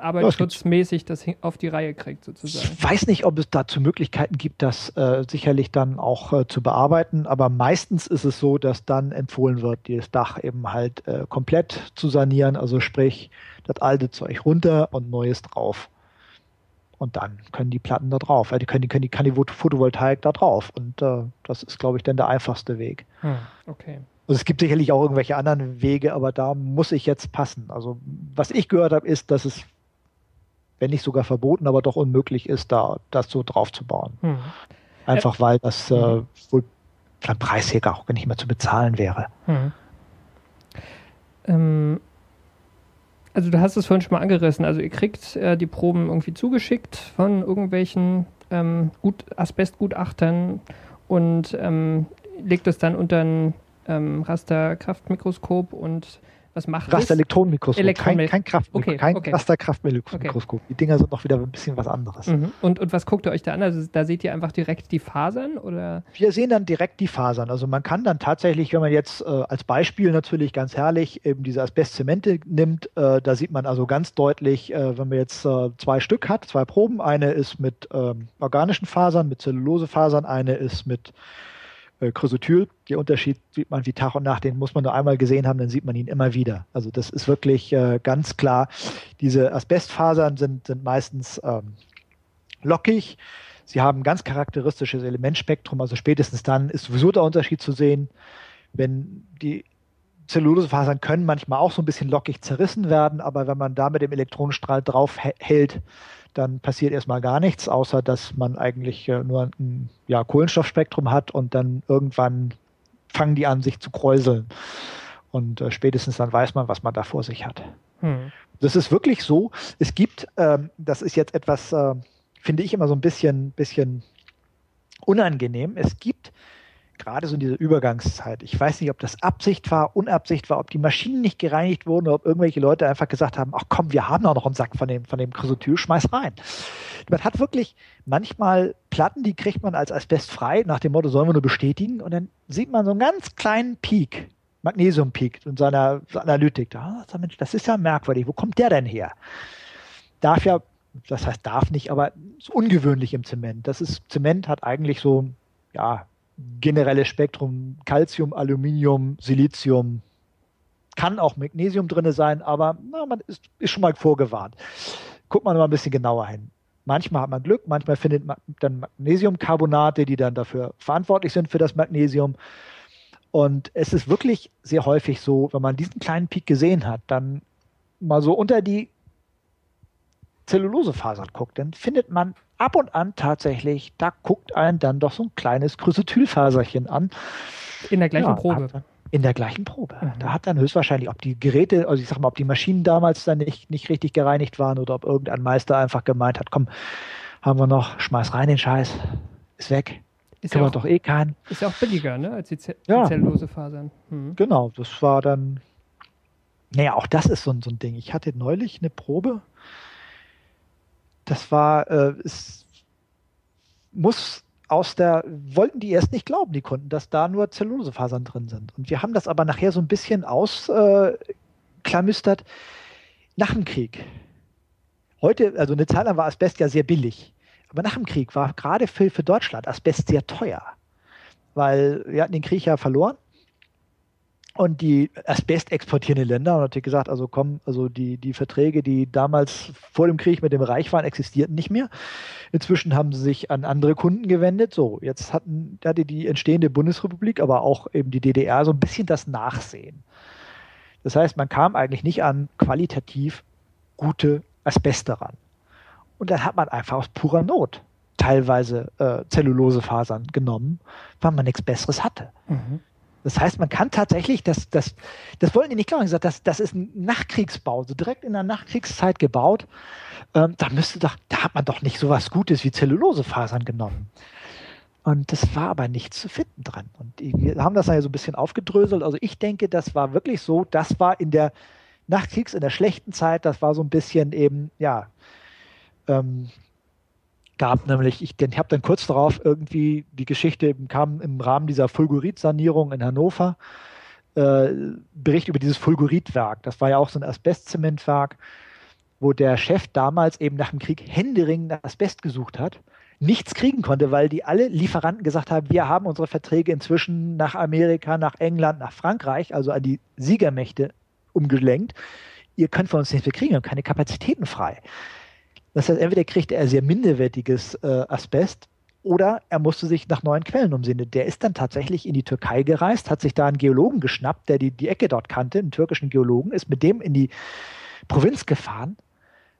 arbeitsschutzmäßig das auf die Reihe kriegt, sozusagen. Ich weiß nicht, ob es dazu Möglichkeiten gibt, das äh, sicherlich dann auch äh, zu bearbeiten, aber meistens ist es so, dass dann empfohlen wird, das Dach eben halt äh, komplett zu sanieren, also sprich, das alte Zeug runter und neues drauf. Und dann können die Platten da drauf, äh, die können, die können die, kann die Photovoltaik da drauf. Und äh, das ist, glaube ich, dann der einfachste Weg. Hm, okay. Also es gibt sicherlich auch irgendwelche anderen Wege, aber da muss ich jetzt passen. Also was ich gehört habe, ist, dass es wenn nicht sogar verboten, aber doch unmöglich ist, da das so drauf zu bauen. Hm. Einfach weil das äh, hm. wohl vom Preis her auch nicht mehr zu bezahlen wäre. Hm. Ähm, also du hast es vorhin schon mal angerissen. Also ihr kriegt äh, die Proben irgendwie zugeschickt von irgendwelchen ähm, Gut Asbestgutachtern und ähm, legt es dann unter ein ähm, Rasterkraftmikroskop und was macht Rasterelektronenmikroskop, Elektron kein, kein Kraftmikroskop, okay, kein okay. Rasterkraftmikroskop. Okay. Die Dinger sind noch wieder ein bisschen was anderes. Mhm. Und, und was guckt ihr euch da an? Also da seht ihr einfach direkt die Fasern oder? Wir sehen dann direkt die Fasern. Also man kann dann tatsächlich, wenn man jetzt äh, als Beispiel natürlich ganz herrlich eben diese Asbestzemente nimmt, äh, da sieht man also ganz deutlich, äh, wenn man jetzt äh, zwei Stück hat, zwei Proben, eine ist mit ähm, organischen Fasern, mit Zellulosefasern, eine ist mit äh, Chrysotyl. Der Unterschied sieht man wie Tag und Nacht, den muss man nur einmal gesehen haben, dann sieht man ihn immer wieder. Also das ist wirklich äh, ganz klar. Diese Asbestfasern sind, sind meistens ähm, lockig. Sie haben ein ganz charakteristisches Elementspektrum, also spätestens dann ist sowieso der Unterschied zu sehen, wenn die Zellulosefasern können manchmal auch so ein bisschen lockig zerrissen werden, aber wenn man da mit dem Elektronenstrahl drauf hält, dann passiert erstmal gar nichts, außer dass man eigentlich äh, nur ein ja, Kohlenstoffspektrum hat und dann irgendwann fangen die an, sich zu kräuseln. Und äh, spätestens dann weiß man, was man da vor sich hat. Hm. Das ist wirklich so. Es gibt, ähm, das ist jetzt etwas, äh, finde ich immer so ein bisschen, bisschen unangenehm. Es gibt gerade so in dieser Übergangszeit. Ich weiß nicht, ob das Absicht war, Unabsicht war, ob die Maschinen nicht gereinigt wurden oder ob irgendwelche Leute einfach gesagt haben, ach komm, wir haben auch noch einen Sack von dem, von dem Chrysotyl, schmeiß rein. Man hat wirklich manchmal Platten, die kriegt man als Asbest frei, nach dem Motto, sollen wir nur bestätigen und dann sieht man so einen ganz kleinen Peak, Magnesium-Peak in seiner Analytik. Da, Mensch, das ist ja merkwürdig, wo kommt der denn her? Darf ja das heißt darf nicht, aber ist ungewöhnlich im Zement. Das ist, Zement hat eigentlich so, ja, generelles Spektrum Calcium, Aluminium, Silizium, kann auch Magnesium drin sein, aber na, man ist, ist schon mal vorgewarnt. Guckt man mal ein bisschen genauer hin. Manchmal hat man Glück, manchmal findet man dann Magnesiumcarbonate, die dann dafür verantwortlich sind für das Magnesium. Und es ist wirklich sehr häufig so, wenn man diesen kleinen Peak gesehen hat, dann mal so unter die Zellulosefasern guckt, dann findet man ab und an tatsächlich, da guckt einen dann doch so ein kleines Chrysotylfaserchen an. In der gleichen ja, Probe. In der gleichen Probe. Mhm. Da hat dann höchstwahrscheinlich, ob die Geräte, also ich sag mal, ob die Maschinen damals dann nicht, nicht richtig gereinigt waren oder ob irgendein Meister einfach gemeint hat, komm, haben wir noch, schmeiß rein den Scheiß, ist weg. Ist Kann ja man auch- doch eh keinen. Ist ja auch billiger, ne? Als die, Ze Ja. die Zellulosefasern. Hm. Genau, das war dann. Naja, auch das ist so, so ein Ding. Ich hatte neulich eine Probe. Das war, äh, es muss aus der, wollten die erst nicht glauben, die Kunden, dass da nur Zellulosefasern drin sind. Und wir haben das aber nachher so ein bisschen ausklamüstert nach dem Krieg. Heute, also eine Zeit lang war Asbest ja sehr billig. Aber nach dem Krieg war gerade für, für Deutschland Asbest sehr teuer. Weil wir hatten den Krieg ja verloren. Und die Asbest exportierenden Länder haben natürlich gesagt, also komm, also die, die Verträge, die damals vor dem Krieg mit dem Reich waren, existierten nicht mehr. Inzwischen haben sie sich an andere Kunden gewendet. So, jetzt hatten, hatte die entstehende Bundesrepublik, aber auch eben die DDR so ein bisschen das Nachsehen. Das heißt, man kam eigentlich nicht an qualitativ gute Asbeste ran. Und dann hat man einfach aus purer Not teilweise äh, Zellulosefasern genommen, weil man nichts Besseres hatte. Mhm. Das heißt, man kann tatsächlich, das, das, das wollten die nicht glauben, gesagt, das, das ist ein Nachkriegsbau, so direkt in der Nachkriegszeit gebaut. Ähm, da müsste doch, da hat man doch nicht so was Gutes wie Zellulosefasern genommen. Und das war aber nicht zu finden dran. Und wir haben das ja so ein bisschen aufgedröselt. Also ich denke, das war wirklich so, das war in der Nachkriegs-, in der schlechten Zeit, das war so ein bisschen eben, ja, ähm, gab nämlich, ich, ich habe dann kurz darauf irgendwie die Geschichte kam im Rahmen dieser Fulgurit-Sanierung in Hannover, äh, Bericht über dieses Fulguritwerk. Das war ja auch so ein Asbestzementwerk, wo der Chef damals eben nach dem Krieg händeringend Asbest gesucht hat, nichts kriegen konnte, weil die alle Lieferanten gesagt haben, wir haben unsere Verträge inzwischen nach Amerika, nach England, nach Frankreich, also an die Siegermächte umgelenkt. Ihr könnt von uns nichts mehr kriegen, wir haben keine Kapazitäten frei. Das heißt, entweder kriegte er sehr minderwertiges äh, Asbest oder er musste sich nach neuen Quellen umsehen. Der ist dann tatsächlich in die Türkei gereist, hat sich da einen Geologen geschnappt, der die, die Ecke dort kannte, einen türkischen Geologen, ist mit dem in die Provinz gefahren,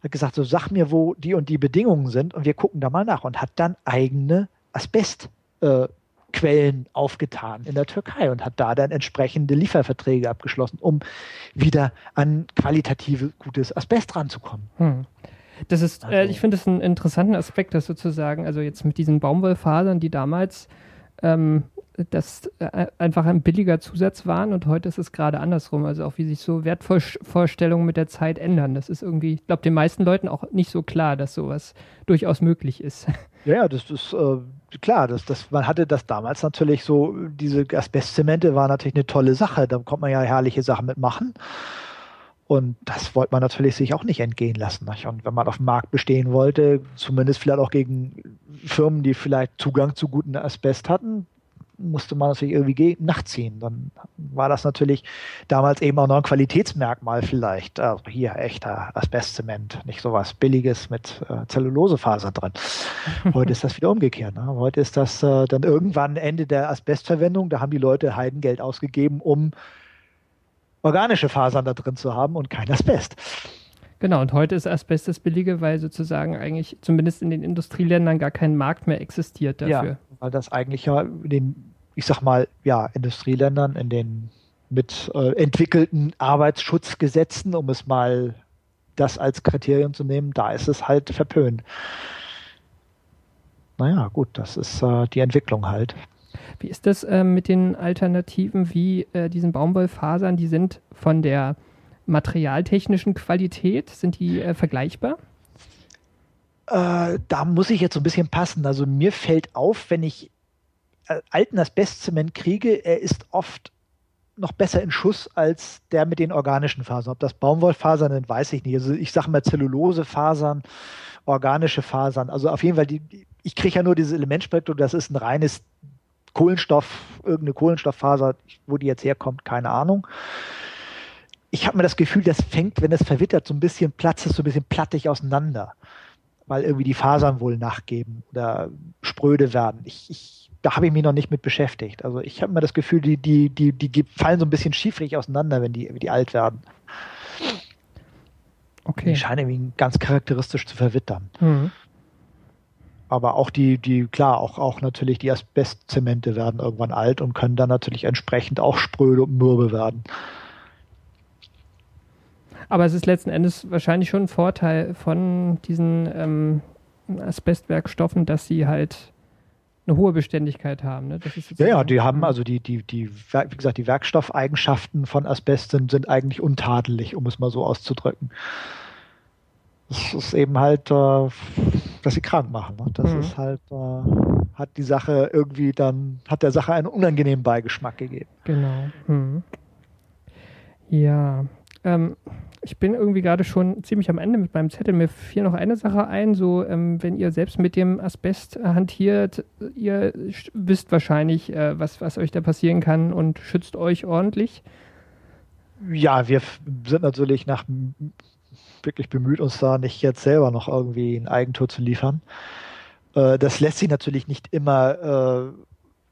hat gesagt, so sag mir, wo die und die Bedingungen sind und wir gucken da mal nach und hat dann eigene Asbestquellen äh, aufgetan in der Türkei und hat da dann entsprechende Lieferverträge abgeschlossen, um wieder an qualitative gutes Asbest ranzukommen. Hm. Das ist, äh, Also- ich finde das einen interessanten Aspekt, das sozusagen, also jetzt mit diesen Baumwollfasern, die damals ähm, das äh, einfach ein billiger Zusatz waren und heute ist es gerade andersrum. Also auch wie sich so Wertvorstellungen mit der Zeit ändern. Das ist irgendwie, ich glaube, den meisten Leuten auch nicht so klar, dass sowas durchaus möglich ist. Ja, ja, das ist äh, klar. Das, das, man hatte das damals natürlich so, diese Asbestzemente war natürlich eine tolle Sache. Da konnte man ja herrliche Sachen mitmachen. Und das wollte man natürlich sich auch nicht entgehen lassen. Nicht? Und wenn man auf dem Markt bestehen wollte, zumindest vielleicht auch gegen Firmen, die vielleicht Zugang zu guten Asbest hatten, musste man natürlich irgendwie ge- nachziehen. Dann war das natürlich damals eben auch noch ein Qualitätsmerkmal vielleicht. Also hier echter Asbestzement, nicht sowas Billiges mit äh, Zellulosefaser drin. Heute ist das wieder umgekehrt. Ne? Heute ist das äh, dann irgendwann Ende der Asbestverwendung. Da haben die Leute Heidengeld ausgegeben, um organische Fasern da drin zu haben und kein Asbest. Genau, und heute ist Asbest das Billige, weil sozusagen eigentlich zumindest in den Industrieländern gar kein Markt mehr existiert dafür. Ja, weil das eigentlich ja in den, ich sag mal, ja, Industrieländern, in den mit äh, entwickelten Arbeitsschutzgesetzen, um es mal das als Kriterium zu nehmen, da ist es halt verpönt. Naja, gut, das ist äh, die Entwicklung halt. Wie ist das äh, mit den Alternativen wie äh, diesen Baumwollfasern? Die sind von der materialtechnischen Qualität, sind die äh, vergleichbar? Äh, da muss ich jetzt so ein bisschen passen. Also mir fällt auf, wenn ich äh, alten Asbestzement kriege, er ist oft noch besser in Schuss als der mit den organischen Fasern. Ob das Baumwollfasern sind, weiß ich nicht. Also ich sage mal Zellulosefasern, organische Fasern. Also auf jeden Fall, die, ich kriege ja nur dieses Elementspektrum, das ist ein reines Kohlenstoff, irgendeine Kohlenstofffaser, wo die jetzt herkommt, keine Ahnung. Ich habe mir das Gefühl, das fängt, wenn es verwittert, so ein bisschen platzt es so ein bisschen plattig auseinander weil irgendwie die Fasern wohl nachgeben oder spröde werden. Ich, ich, da habe ich mich noch nicht mit beschäftigt. Also ich habe mir das Gefühl, die, die, die, die fallen so ein bisschen schiefrig auseinander, wenn die, wenn die alt werden. Okay. Die scheinen irgendwie ganz charakteristisch zu verwittern. Mhm. Aber auch die, die, klar, auch, auch natürlich die Asbestzemente werden irgendwann alt und können dann natürlich entsprechend auch spröde und mürbe werden. Aber es ist letzten Endes wahrscheinlich schon ein Vorteil von diesen ähm, Asbestwerkstoffen, dass sie halt eine hohe Beständigkeit haben. Ne? ja, ja, die haben also die, die, die, wie gesagt, die Werkstoffeigenschaften von Asbest sind, sind eigentlich untadelig, um es mal so auszudrücken. Das ist eben halt, äh, dass sie krank machen. Und das mhm. ist halt, äh, hat die Sache irgendwie dann, hat der Sache einen unangenehmen Beigeschmack gegeben. Genau. Mhm. Ja, ähm, ich bin irgendwie gerade schon ziemlich am Ende mit meinem Zettel. Mir fiel noch eine Sache ein, so ähm, wenn ihr selbst mit dem Asbest hantiert, ihr wisst wahrscheinlich, äh, was, was euch da passieren kann und schützt euch ordentlich. Ja, wir sind natürlich nach wirklich bemüht, uns da nicht jetzt selber noch irgendwie ein Eigentor zu liefern. Äh, das lässt sich natürlich nicht immer äh,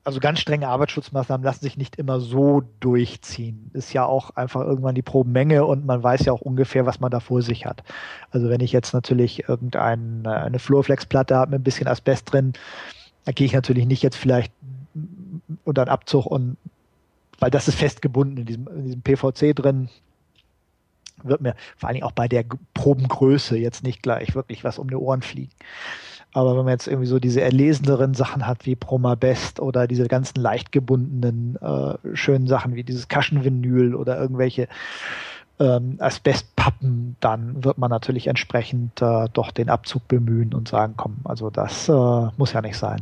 also ganz strenge Arbeitsschutzmaßnahmen lassen sich nicht immer so durchziehen. Ist ja auch einfach irgendwann die Probenmenge und man weiß ja auch ungefähr, was man da vor sich hat. Also wenn ich jetzt natürlich irgendeine eine Fluorflex-Platte habe mit ein bisschen Asbest drin, da gehe ich natürlich nicht jetzt vielleicht unter einen Abzug und weil das ist festgebunden in diesem, in diesem PVC drin, wird mir vor allen Dingen auch bei der Probengröße jetzt nicht gleich wirklich was um die Ohren fliegen. Aber wenn man jetzt irgendwie so diese erleseneren Sachen hat wie Promabest oder diese ganzen leicht gebundenen äh, schönen Sachen wie dieses Kaschenvinyl oder irgendwelche ähm, Asbestpappen, dann wird man natürlich entsprechend äh, doch den Abzug bemühen und sagen, komm, also das äh, muss ja nicht sein,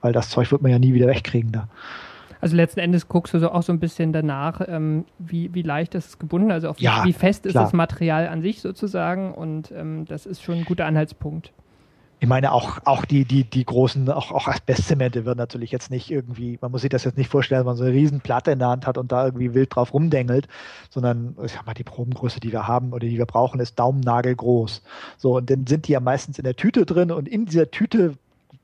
weil das Zeug wird man ja nie wieder wegkriegen da. Also letzten Endes guckst du so auch so ein bisschen danach, ähm, wie, wie leicht ist es gebunden, also auf ja, wie fest klar. ist das Material an sich sozusagen und ähm, das ist schon ein guter Anhaltspunkt ich meine, auch, auch die, die, die großen, auch, auch Asbestzemente wird natürlich jetzt nicht irgendwie, man muss sich das jetzt nicht vorstellen, dass man so eine riesen Platte in der Hand hat und da irgendwie wild drauf rumdengelt, sondern ich sag mal, die Probengröße, die wir haben oder die wir brauchen, ist daumennagelgroß. So, und dann sind die ja meistens in der Tüte drin und in dieser Tüte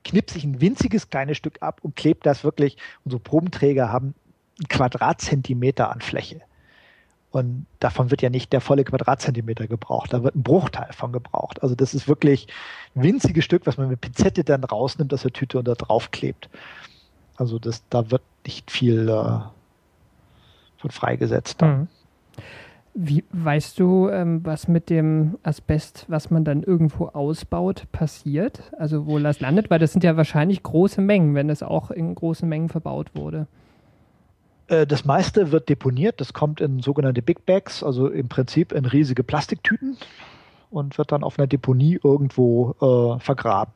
knippt sich ein winziges kleines Stück ab und klebt das wirklich, unsere Probenträger haben einen Quadratzentimeter an Fläche. Und davon wird ja nicht der volle Quadratzentimeter gebraucht, da wird ein Bruchteil von gebraucht. Also das ist wirklich ein winziges Stück, was man mit Pinzette dann rausnimmt aus der Tüte und da drauf klebt. Also das, da wird nicht viel äh, von freigesetzt. Mhm. Wie weißt du, ähm, was mit dem Asbest, was man dann irgendwo ausbaut, passiert? Also wo das landet? Weil das sind ja wahrscheinlich große Mengen, wenn es auch in großen Mengen verbaut wurde. Äh, das meiste wird deponiert, das kommt in sogenannte Big Bags, also im Prinzip in riesige Plastiktüten und wird dann auf einer Deponie irgendwo äh, vergraben.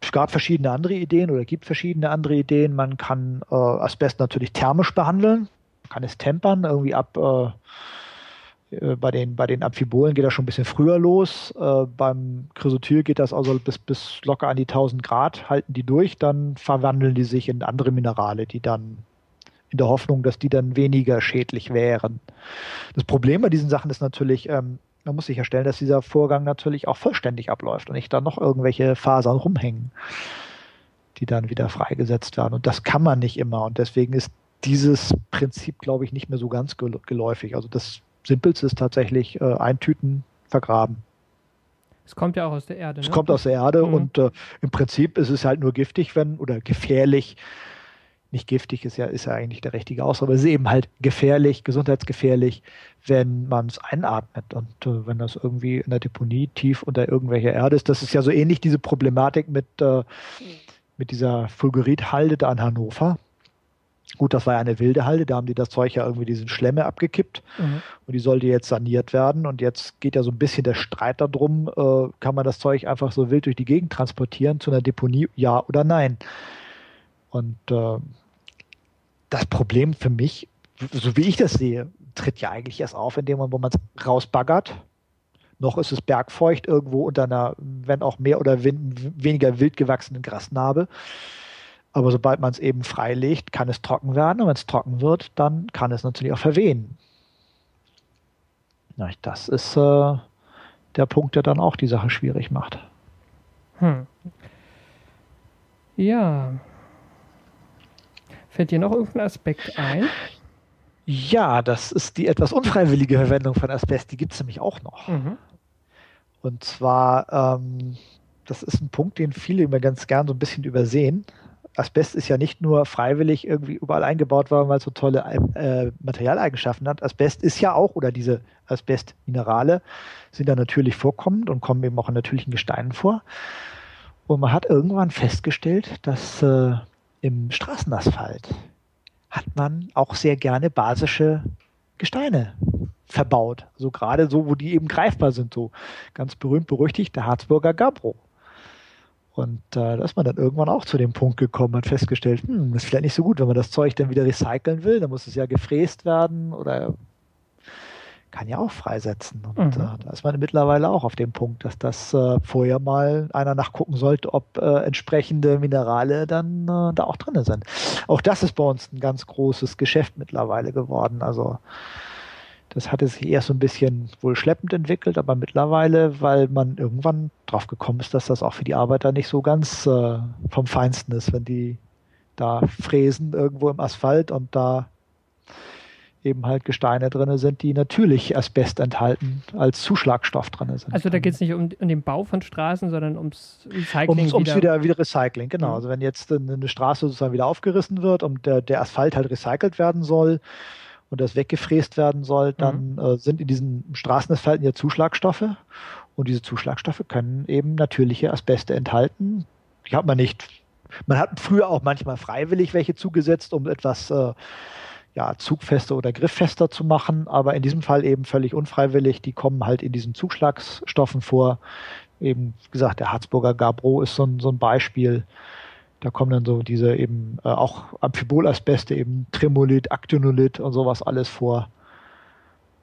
Es gab verschiedene andere Ideen oder gibt verschiedene andere Ideen. Man kann äh, Asbest natürlich thermisch behandeln, kann es tempern, irgendwie ab äh, äh bei den, bei den Amphibolen geht das schon ein bisschen früher los. Äh, beim Chrysotyl geht das also bis, bis locker an die 1000 Grad, halten die durch, dann verwandeln die sich in andere Minerale, die dann in der Hoffnung, dass die dann weniger schädlich wären. Das Problem bei diesen Sachen ist natürlich, ähm, man muss sicherstellen, dass dieser Vorgang natürlich auch vollständig abläuft und nicht da noch irgendwelche Fasern rumhängen, die dann wieder freigesetzt werden. Und das kann man nicht immer. Und deswegen ist dieses Prinzip, glaube ich, nicht mehr so ganz geläufig. Also das Simpelste ist tatsächlich äh, eintüten, vergraben. Es kommt ja auch aus der Erde. Es ne? kommt aus der Erde mhm. und äh, im Prinzip ist es halt nur giftig, wenn oder gefährlich, nicht giftig ist ja, ist ja eigentlich der richtige Ausdruck, aber es ist eben halt gefährlich, gesundheitsgefährlich, wenn man es einatmet und äh, wenn das irgendwie in der Deponie tief unter irgendwelcher Erde ist. Das ist ja so ähnlich diese Problematik mit, äh, mit dieser Fulgurithalde da in Hannover. Gut, das war ja eine wilde Halde, da haben die das Zeug ja irgendwie diesen Schlemme abgekippt mhm. und die sollte jetzt saniert werden und jetzt geht ja so ein bisschen der Streit darum, äh, kann man das Zeug einfach so wild durch die Gegend transportieren zu einer Deponie, ja oder nein. Und äh, das Problem für mich, so wie ich das sehe, tritt ja eigentlich erst auf, in dem Moment, wo man es rausbaggert. Noch ist es bergfeucht irgendwo unter einer, wenn auch mehr oder weniger wild gewachsenen Grasnarbe. Aber sobald man es eben freilegt, kann es trocken werden. Und wenn es trocken wird, dann kann es natürlich auch verwehen. Ja, das ist äh, der Punkt, der dann auch die Sache schwierig macht. Hm. Ja, Fällt dir noch irgendein Aspekt ein? Ja, das ist die etwas unfreiwillige Verwendung von Asbest. Die gibt es nämlich auch noch. Mhm. Und zwar, ähm, das ist ein Punkt, den viele immer ganz gern so ein bisschen übersehen. Asbest ist ja nicht nur freiwillig irgendwie überall eingebaut worden, weil es so tolle äh, Materialeigenschaften hat. Asbest ist ja auch, oder diese Asbestminerale sind ja natürlich vorkommend und kommen eben auch in natürlichen Gesteinen vor. Und man hat irgendwann festgestellt, dass äh, im Straßenasphalt hat man auch sehr gerne basische Gesteine verbaut. So also gerade so, wo die eben greifbar sind, so ganz berühmt berüchtigt der Harzburger Gabbro. Und äh, da ist man dann irgendwann auch zu dem Punkt gekommen, hat festgestellt, hm, das ist vielleicht nicht so gut, wenn man das Zeug dann wieder recyceln will, dann muss es ja gefräst werden oder kann ja auch freisetzen. Und mhm. äh, da ist man mittlerweile auch auf dem Punkt, dass das äh, vorher mal einer nachgucken sollte, ob äh, entsprechende Minerale dann äh, da auch drin sind. Auch das ist bei uns ein ganz großes Geschäft mittlerweile geworden. Also das hatte sich erst so ein bisschen wohl schleppend entwickelt, aber mittlerweile, weil man irgendwann drauf gekommen ist, dass das auch für die Arbeiter nicht so ganz äh, vom Feinsten ist, wenn die da fräsen irgendwo im Asphalt und da eben halt Gesteine drin sind, die natürlich Asbest enthalten, als Zuschlagstoff drin sind. Also da geht es nicht um, um, den Bau von Straßen, sondern ums Recycling. Ums, ums wieder, wieder Recycling, genau. Mhm. Also wenn jetzt eine Straße sozusagen wieder aufgerissen wird und der, der Asphalt halt recycelt werden soll und das weggefräst werden soll, dann mhm. äh, sind in diesen Straßenasphalten ja Zuschlagstoffe und diese Zuschlagstoffe können eben natürliche Asbeste enthalten. Die hat man nicht. Man hat früher auch manchmal freiwillig welche zugesetzt, um etwas äh, ja, zugfester oder grifffester zu machen, aber in diesem Fall eben völlig unfreiwillig. Die kommen halt in diesen Zuschlagsstoffen vor. Eben wie gesagt, der Harzburger Gabro ist so ein, so ein Beispiel. Da kommen dann so diese eben äh, auch Amphibolasbeste, eben Tremolit, Actinolit und sowas alles vor,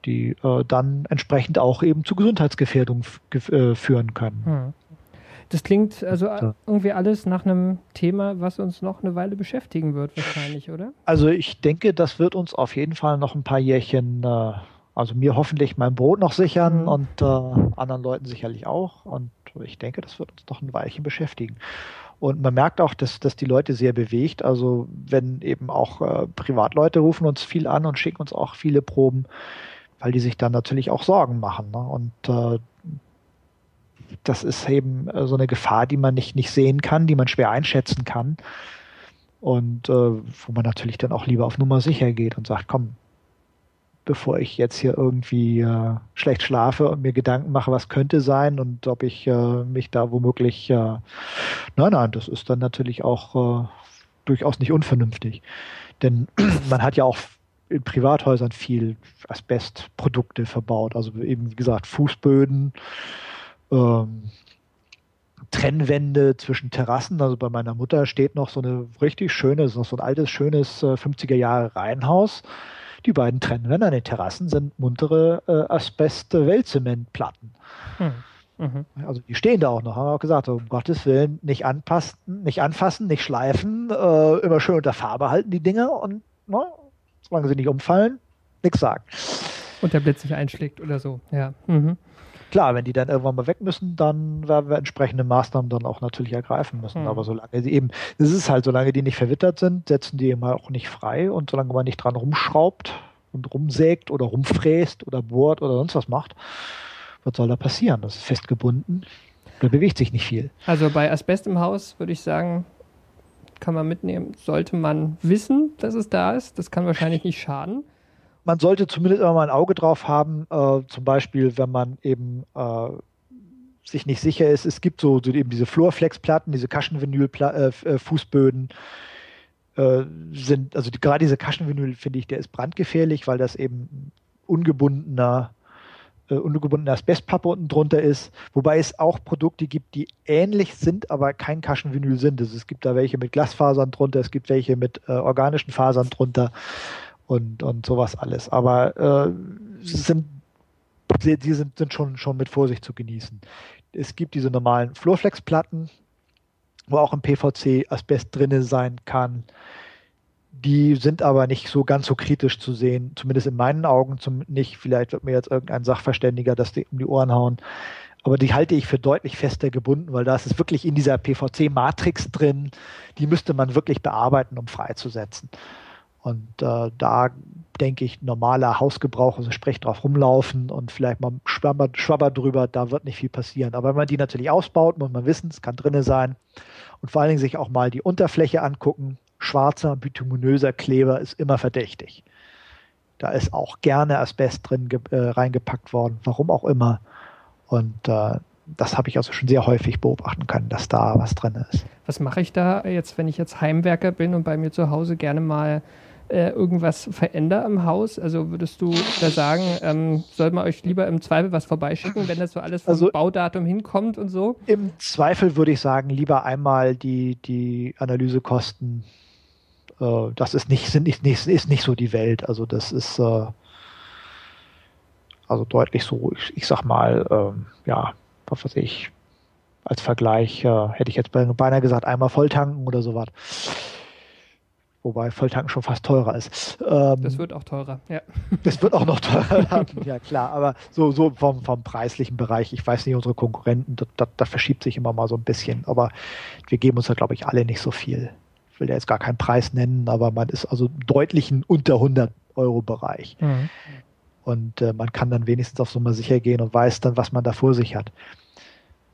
die äh, dann entsprechend auch eben zu Gesundheitsgefährdung äh, führen können. Hm. Das klingt also ja. irgendwie alles nach einem Thema, was uns noch eine Weile beschäftigen wird, wahrscheinlich, oder? Also ich denke, das wird uns auf jeden Fall noch ein paar Jährchen, äh, also mir hoffentlich mein Brot noch sichern mhm. und äh, anderen Leuten sicherlich auch. Und ich denke, das wird uns noch ein Weilchen beschäftigen. Und man merkt auch, dass, dass die Leute sehr bewegt. Also wenn eben auch äh, Privatleute rufen uns viel an und schicken uns auch viele Proben, weil die sich dann natürlich auch Sorgen machen. Ne? Und äh, das ist eben äh, so eine Gefahr, die man nicht, nicht sehen kann, die man schwer einschätzen kann. Und äh, wo man natürlich dann auch lieber auf Nummer sicher geht und sagt, komm, bevor ich jetzt hier irgendwie äh, schlecht schlafe und mir Gedanken mache, was könnte sein und ob ich äh, mich da womöglich, äh, nein, nein, das ist dann natürlich auch äh, durchaus nicht unvernünftig. Denn man hat ja auch in Privathäusern viel Asbestprodukte verbaut, also eben wie gesagt Fußböden, ähm, Trennwände zwischen Terrassen. Also bei meiner Mutter steht noch so eine richtig schöne, so ein altes, schönes äh, 50er Jahre Reihenhaus. Die beiden Trennwände an den Terrassen sind muntere äh, Asbest-Wellzementplatten. Hm. Mhm. Also die stehen da auch noch, haben wir auch gesagt, um Gottes Willen nicht anpassen, nicht anfassen, nicht schleifen, äh, immer schön unter Farbe halten die Dinger und ne, solange sie nicht umfallen, nichts sagen. Und der Blitz nicht einschlägt oder so, ja. Mhm klar, wenn die dann irgendwann mal weg müssen, dann werden wir entsprechende Maßnahmen dann auch natürlich ergreifen müssen. Mhm. Aber solange sie eben, es ist halt, solange die nicht verwittert sind, setzen die eben auch nicht frei und solange man nicht dran rumschraubt und rumsägt oder rumfräst oder bohrt oder sonst was macht, was soll da passieren? Das ist festgebunden. Da bewegt sich nicht viel. Also bei Asbest im Haus würde ich sagen, kann man mitnehmen. Sollte man wissen, dass es da ist. Das kann wahrscheinlich nicht schaden man sollte zumindest immer mal ein Auge drauf haben, äh, zum Beispiel, wenn man eben äh, sich nicht sicher ist. Es gibt so, so eben diese Flurflex-Platten, diese Kaschenvinyl-Fußböden. Äh, äh, sind, also die, gerade diese Kaschenvinyl finde ich, der ist brandgefährlich, weil das eben ungebundener äh, ungebundene Asbestpappe unten drunter ist, wobei es auch Produkte gibt, die ähnlich sind, aber kein Kaschenvinyl sind. Also es gibt da welche mit Glasfasern drunter, es gibt welche mit äh, organischen Fasern drunter und, und sowas alles. Aber äh, sind, die, die sind, sind schon, schon mit Vorsicht zu genießen. Es gibt diese normalen Flurflex-Platten, wo auch ein PVC-Asbest drinne sein kann. Die sind aber nicht so ganz so kritisch zu sehen, zumindest in meinen Augen zum, nicht. Vielleicht wird mir jetzt irgendein Sachverständiger das um die Ohren hauen. Aber die halte ich für deutlich fester gebunden, weil da ist es wirklich in dieser PVC-Matrix drin. Die müsste man wirklich bearbeiten, um freizusetzen. Und äh, da denke ich, normaler Hausgebrauch, also sprich drauf rumlaufen und vielleicht mal schwabbert, schwabbert drüber, da wird nicht viel passieren. Aber wenn man die natürlich ausbaut, muss man wissen, es kann drinne sein. Und vor allen Dingen sich auch mal die Unterfläche angucken. Schwarzer, bituminöser Kleber ist immer verdächtig. Da ist auch gerne Asbest drin äh, reingepackt worden, warum auch immer. Und äh, das habe ich also schon sehr häufig beobachten können, dass da was drin ist. Was mache ich da jetzt, wenn ich jetzt Heimwerker bin und bei mir zu Hause gerne mal äh, irgendwas verändere im Haus? Also würdest du da sagen, ähm, soll man euch lieber im Zweifel was vorbeischicken, wenn das so alles vom also, Baudatum hinkommt und so? Im Zweifel würde ich sagen, lieber einmal die, die Analysekosten. Äh, das ist nicht, sind nicht, nicht, ist nicht so die Welt. Also das ist äh, also deutlich so, ich, ich sag mal, ähm, ja, was weiß ich, als Vergleich äh, hätte ich jetzt beinahe gesagt, einmal volltanken oder sowas. Wobei Volltanken schon fast teurer ist. Ähm, das wird auch teurer, ja. Das wird auch noch teurer, ja klar. Aber so, so vom, vom preislichen Bereich, ich weiß nicht, unsere Konkurrenten, das verschiebt sich immer mal so ein bisschen. Aber wir geben uns da, glaube ich, alle nicht so viel. Ich will ja jetzt gar keinen Preis nennen, aber man ist also deutlich unter 100 Euro Bereich. Mhm. Und äh, man kann dann wenigstens auf so mal sicher gehen und weiß dann, was man da vor sich hat.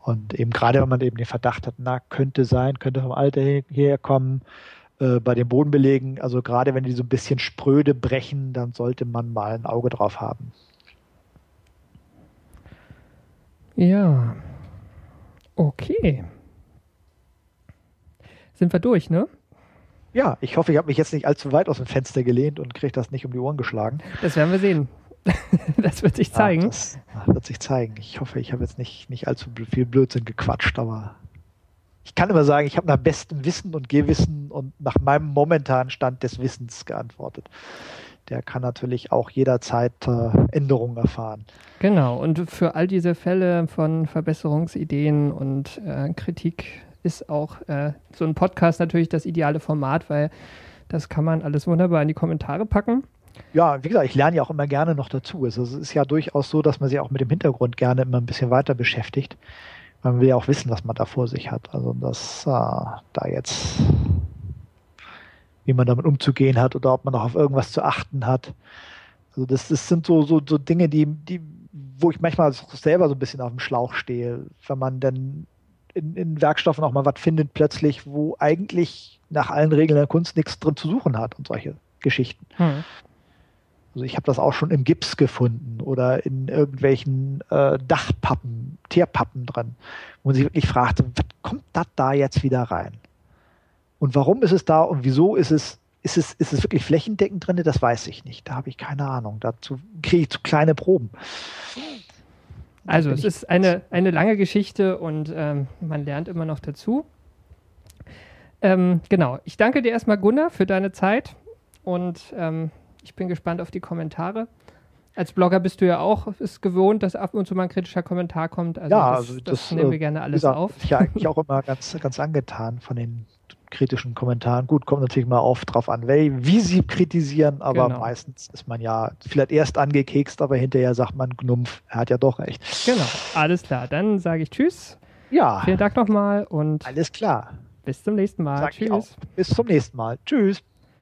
Und eben gerade, wenn man eben den Verdacht hat, na, könnte sein, könnte vom Alter herkommen, äh, bei den Bodenbelegen, also gerade wenn die so ein bisschen spröde brechen, dann sollte man mal ein Auge drauf haben. Ja. Okay. Sind wir durch, ne? Ja, ich hoffe, ich habe mich jetzt nicht allzu weit aus dem Fenster gelehnt und kriege das nicht um die Ohren geschlagen. Das werden wir sehen. das wird sich zeigen. Ja, das wird sich zeigen. Ich hoffe, ich habe jetzt nicht, nicht allzu viel Blödsinn gequatscht, aber ich kann immer sagen, ich habe nach bestem Wissen und Gewissen und nach meinem momentanen Stand des Wissens geantwortet. Der kann natürlich auch jederzeit äh, Änderungen erfahren. Genau, und für all diese Fälle von Verbesserungsideen und äh, Kritik ist auch äh, so ein Podcast natürlich das ideale Format, weil das kann man alles wunderbar in die Kommentare packen. Ja, wie gesagt, ich lerne ja auch immer gerne noch dazu. Also es ist ja durchaus so, dass man sich auch mit dem Hintergrund gerne immer ein bisschen weiter beschäftigt man will ja auch wissen, was man da vor sich hat. Also dass äh, da jetzt, wie man damit umzugehen hat oder ob man noch auf irgendwas zu achten hat. Also das, das sind so, so, so Dinge, die, die, wo ich manchmal selber so ein bisschen auf dem Schlauch stehe, wenn man dann in, in Werkstoffen auch mal was findet plötzlich, wo eigentlich nach allen Regeln der Kunst nichts drin zu suchen hat und solche Geschichten. Hm. Also ich habe das auch schon im Gips gefunden oder in irgendwelchen äh, Dachpappen, Tierpappen drin, wo man sich wirklich fragte, was kommt das da jetzt wieder rein? Und warum ist es da und wieso ist es, ist es, ist es wirklich flächendeckend drin? Das weiß ich nicht. Da habe ich keine Ahnung. Dazu kriege ich zu kleine Proben. Also es ist eine, eine lange Geschichte und ähm, man lernt immer noch dazu. Ähm, genau. Ich danke dir erstmal, Gunnar, für deine Zeit und ähm, ich bin gespannt auf die Kommentare. Als Blogger bist du ja auch ist gewohnt, dass ab und zu mal ein kritischer Kommentar kommt. Also ja, das, also das, das nehmen wir gerne alles gesagt, auf. Ich ja eigentlich auch immer ganz, ganz angetan von den kritischen Kommentaren. Gut, kommt natürlich mal oft drauf an, wie sie kritisieren, aber genau. meistens ist man ja vielleicht erst angekekst, aber hinterher sagt man, Gnumpf, er hat ja doch recht. Genau, alles klar. Dann sage ich Tschüss. Ja. Vielen Dank nochmal und alles klar. Bis zum nächsten Mal. Sag Tschüss. Bis zum nächsten Mal. Tschüss.